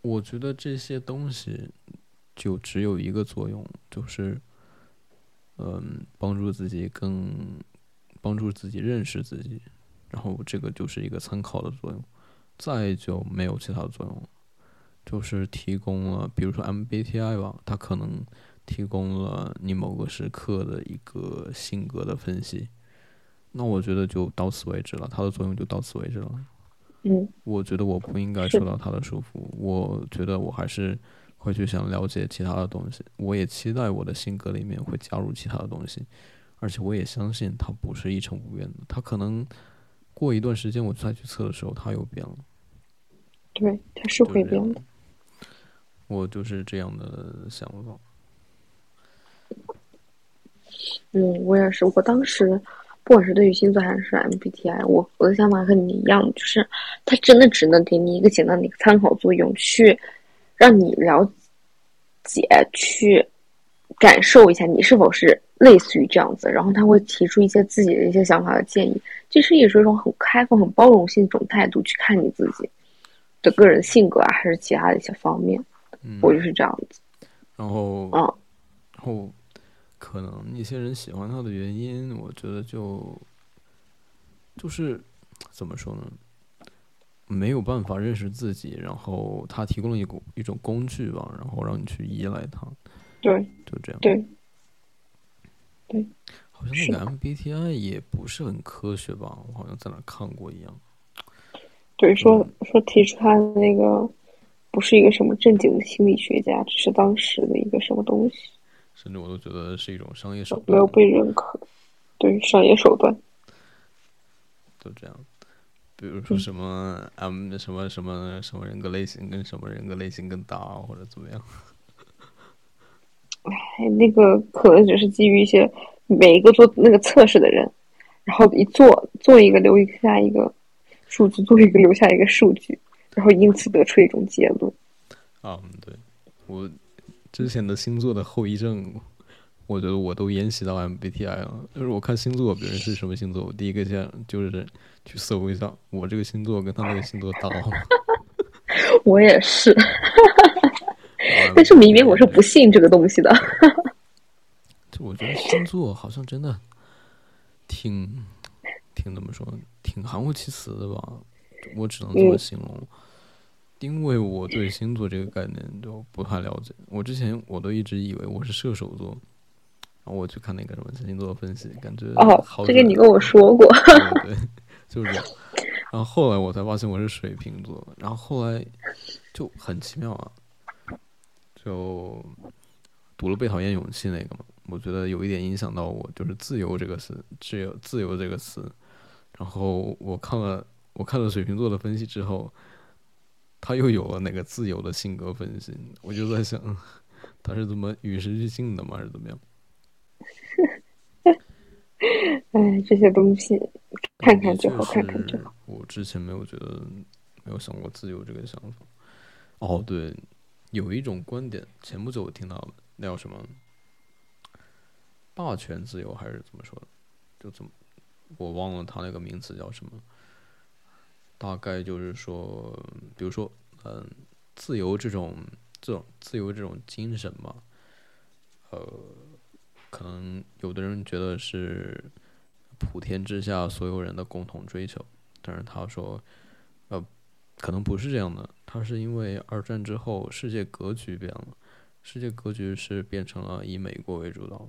我觉得这些东西就只有一个作用，就是嗯，帮助自己更帮助自己认识自己，然后这个就是一个参考的作用，再就没有其他作用了。就是提供了，比如说 MBTI 吧，它可能提供了你某个时刻的一个性格的分析，那我觉得就到此为止了，它的作用就到此为止了。嗯，我觉得我不应该受到它的束缚，我觉得我还是会去想了解其他的东西，我也期待我的性格里面会加入其他的东西，而且我也相信它不是一成不变的，它可能过一段时间我再去测的时候，它又变了。对，它是会变的。我就是这样的想法。嗯，我也是。我当时不管是对于星座还是 MBTI，我我的想法和你一样，就是它真的只能给你一个简单的一个参考作用，去让你了解、去感受一下你是否是类似于这样子。然后他会提出一些自己的一些想法和建议，其实也是一种很开放、很包容性一种态度去看你自己的个人性格啊，还是其他的一些方面。我就是这样子，然后，嗯，然后，可能一些人喜欢他的原因，我觉得就，就是怎么说呢？没有办法认识自己，然后他提供了一股一种工具吧，然后让你去依赖他，对，就这样，对，对，好像那个 MBTI 也不是很科学吧？我好像在哪看过一样，对，说说提出他的那个。不是一个什么正经的心理学家，只是当时的一个什么东西，甚至我都觉得是一种商业手段，没有被认可。对，商业手段，都这样。比如说什么 M 什么什么什么人格类型跟什么人格类型更搭，或者怎么样？哎，那个可能只是基于一些每一个做那个测试的人，然后一做做一个留下一个数据，做一个留下一个数据。然后因此得出一种结论。啊，对，我之前的星座的后遗症，我觉得我都沿袭到 MBTI 了。就是我看星座，别人是什么星座，我第一个先就是去搜一下，我这个星座跟他那个星座搭吗？我也是，但是明明我是不信这个东西的。就我觉得星座好像真的挺挺怎么说，挺含糊其辞的吧。我只能这么形容，因为我对星座这个概念都不太了解。我之前我都一直以为我是射手座，然后我去看那个什么星座分析，感觉哦，这个你跟我说过，对，就是这样。然后后来我才发现我是水瓶座，然后后来就很奇妙啊，就读了《被讨厌勇气》那个嘛，我觉得有一点影响到我，就是“自由”这个词，“自由”“自由”这个词。然后我看了我看了水瓶座的分析之后，他又有了那个自由的性格分析，我就在想，他是怎么与时俱进的吗，还是怎么样？哎，这些东西。看看就好，看看就好。我之前没有觉得，没有想过自由这个想法。哦，对，有一种观点，前不久我听到了，那叫什么？霸权自由还是怎么说的？就怎么，我忘了他那个名词叫什么。大概就是说，比如说，嗯，自由这种这种自由这种精神嘛，呃，可能有的人觉得是。普天之下所有人的共同追求，但是他说，呃，可能不是这样的。他是因为二战之后世界格局变了，世界格局是变成了以美国为主导，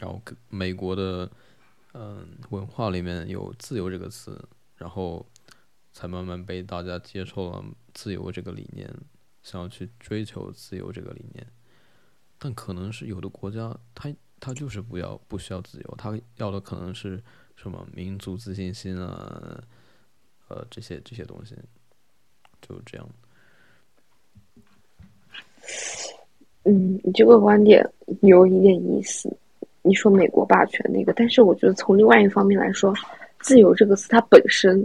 然后美国的嗯文化里面有自由这个词，然后才慢慢被大家接受了自由这个理念，想要去追求自由这个理念。但可能是有的国家，他。他就是不要不需要自由，他要的可能是什么民族自信心啊，呃，这些这些东西，就这样。嗯，你这个观点有一点意思。你说美国霸权那个，但是我觉得从另外一方面来说，自由这个词它本身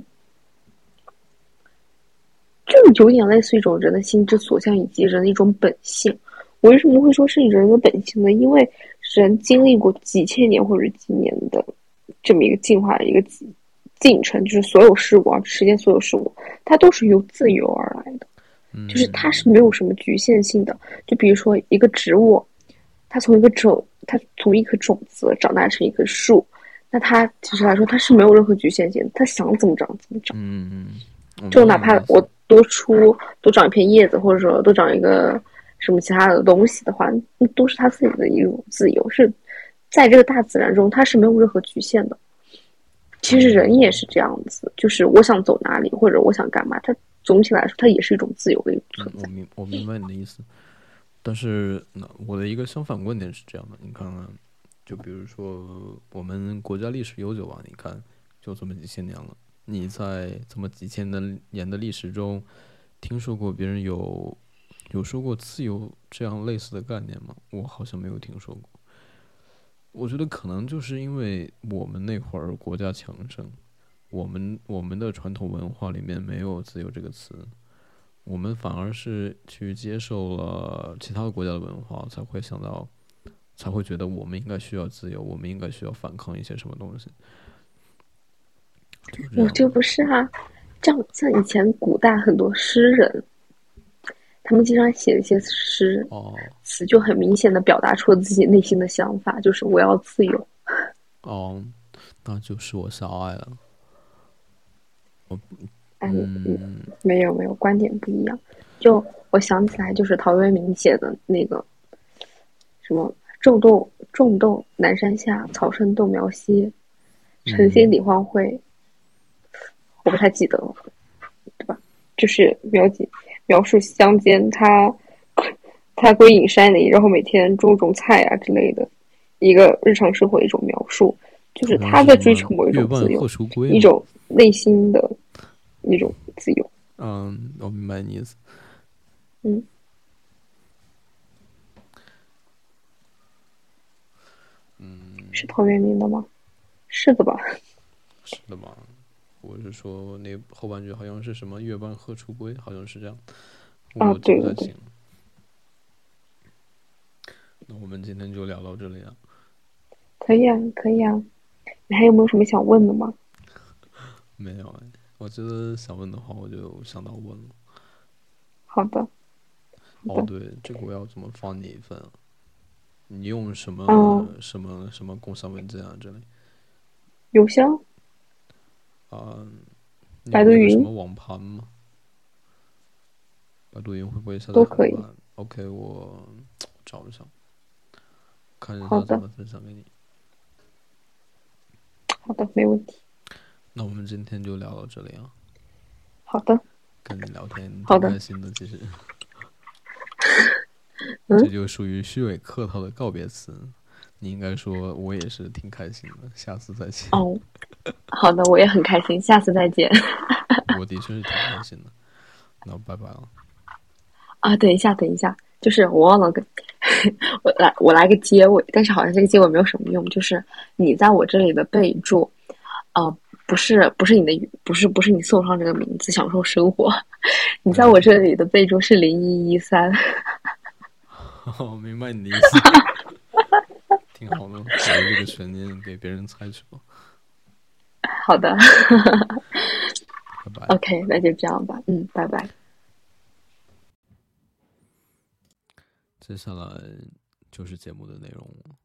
就有点类似一种人的心之所向以及人的一种本性。我为什么会说是人的本性呢？因为人经历过几千年或者几年的这么一个进化的一个进程，就是所有事物啊，世间所有事物，它都是由自由而来的，就是它是没有什么局限性的。就比如说一个植物，它从一个种，它从一颗种子长大成一棵树，那它其实来说它是没有任何局限性，它想怎么长怎么长。嗯嗯，就哪怕我多出多长一片叶子，或者说多长一个。什么其他的东西的话，那都是他自己的一种自由，是在这个大自然中，他是没有任何局限的。其实人也是这样子，就是我想走哪里，或者我想干嘛，它总体来说，它也是一种自由的一种存在。我明我明白你的意思，但是那我的一个相反观点是这样的，你看看，就比如说我们国家历史悠久啊，你看就这么几千年了，你在这么几千年的历史中，听说过别人有？有说过自由这样类似的概念吗？我好像没有听说过。我觉得可能就是因为我们那会儿国家强盛，我们我们的传统文化里面没有自由这个词，我们反而是去接受了其他国家的文化，才会想到，才会觉得我们应该需要自由，我们应该需要反抗一些什么东西。我就不是啊，像像以前古代很多诗人。他们经常写一些诗哦词，就很明显的表达出了自己内心的想法，就是我要自由。哦，那就是我小爱了。我嗯，没有没有，观点不一样。就我想起来，就是陶渊明写的那个什么“种豆种豆南山下，草生豆苗稀，晨兴理荒秽”，我不太记得了，对吧？就是描写。描述乡间，他他归隐山林，然后每天种种菜啊之类的，一个日常生活一种描述，就是他在追求某一种自由，一种内心的一种自由。嗯，我明白你意思。嗯，嗯，是陶渊明的吗？是的吧？是的吧？我是说那后半句好像是什么“月半何处归”，好像是这样。啊我记不对对太清。那我们今天就聊到这里啊。可以啊，可以啊。你还有没有什么想问的吗？没有哎，我觉得想问的话，我就想到问了。好的，好哦，对，这个我要怎么发你一份啊？你用什么、嗯什么什么共享文件啊？这里邮箱啊，你百度云有那个什么网盘吗？百度云会不会下载都可以？OK，我找一下，看一下怎么分享给你。好的，没问题。那我们今天就聊到这里啊，好的，跟你聊天挺开心的，其实。嗯这就属于虚伪客套的告别词。你应该说，我也是挺开心的，下次再见。哦，好的，我也很开心，下次再见。我的确是挺开心的。那拜拜了。啊，等一下，等一下，就是我忘了跟 我来，我来个结尾，但是好像这个结尾没有什么用，就是你在我这里的备注，呃，不是不是你的，不是不是你送上这个名字享受生活，你在我这里的备注是零一一三，哦，明白你的意思。挺好的，把这个悬念给别人猜去了。好的拜拜。，OK，那就这样吧，嗯，拜拜。接下来就是节目的内容了。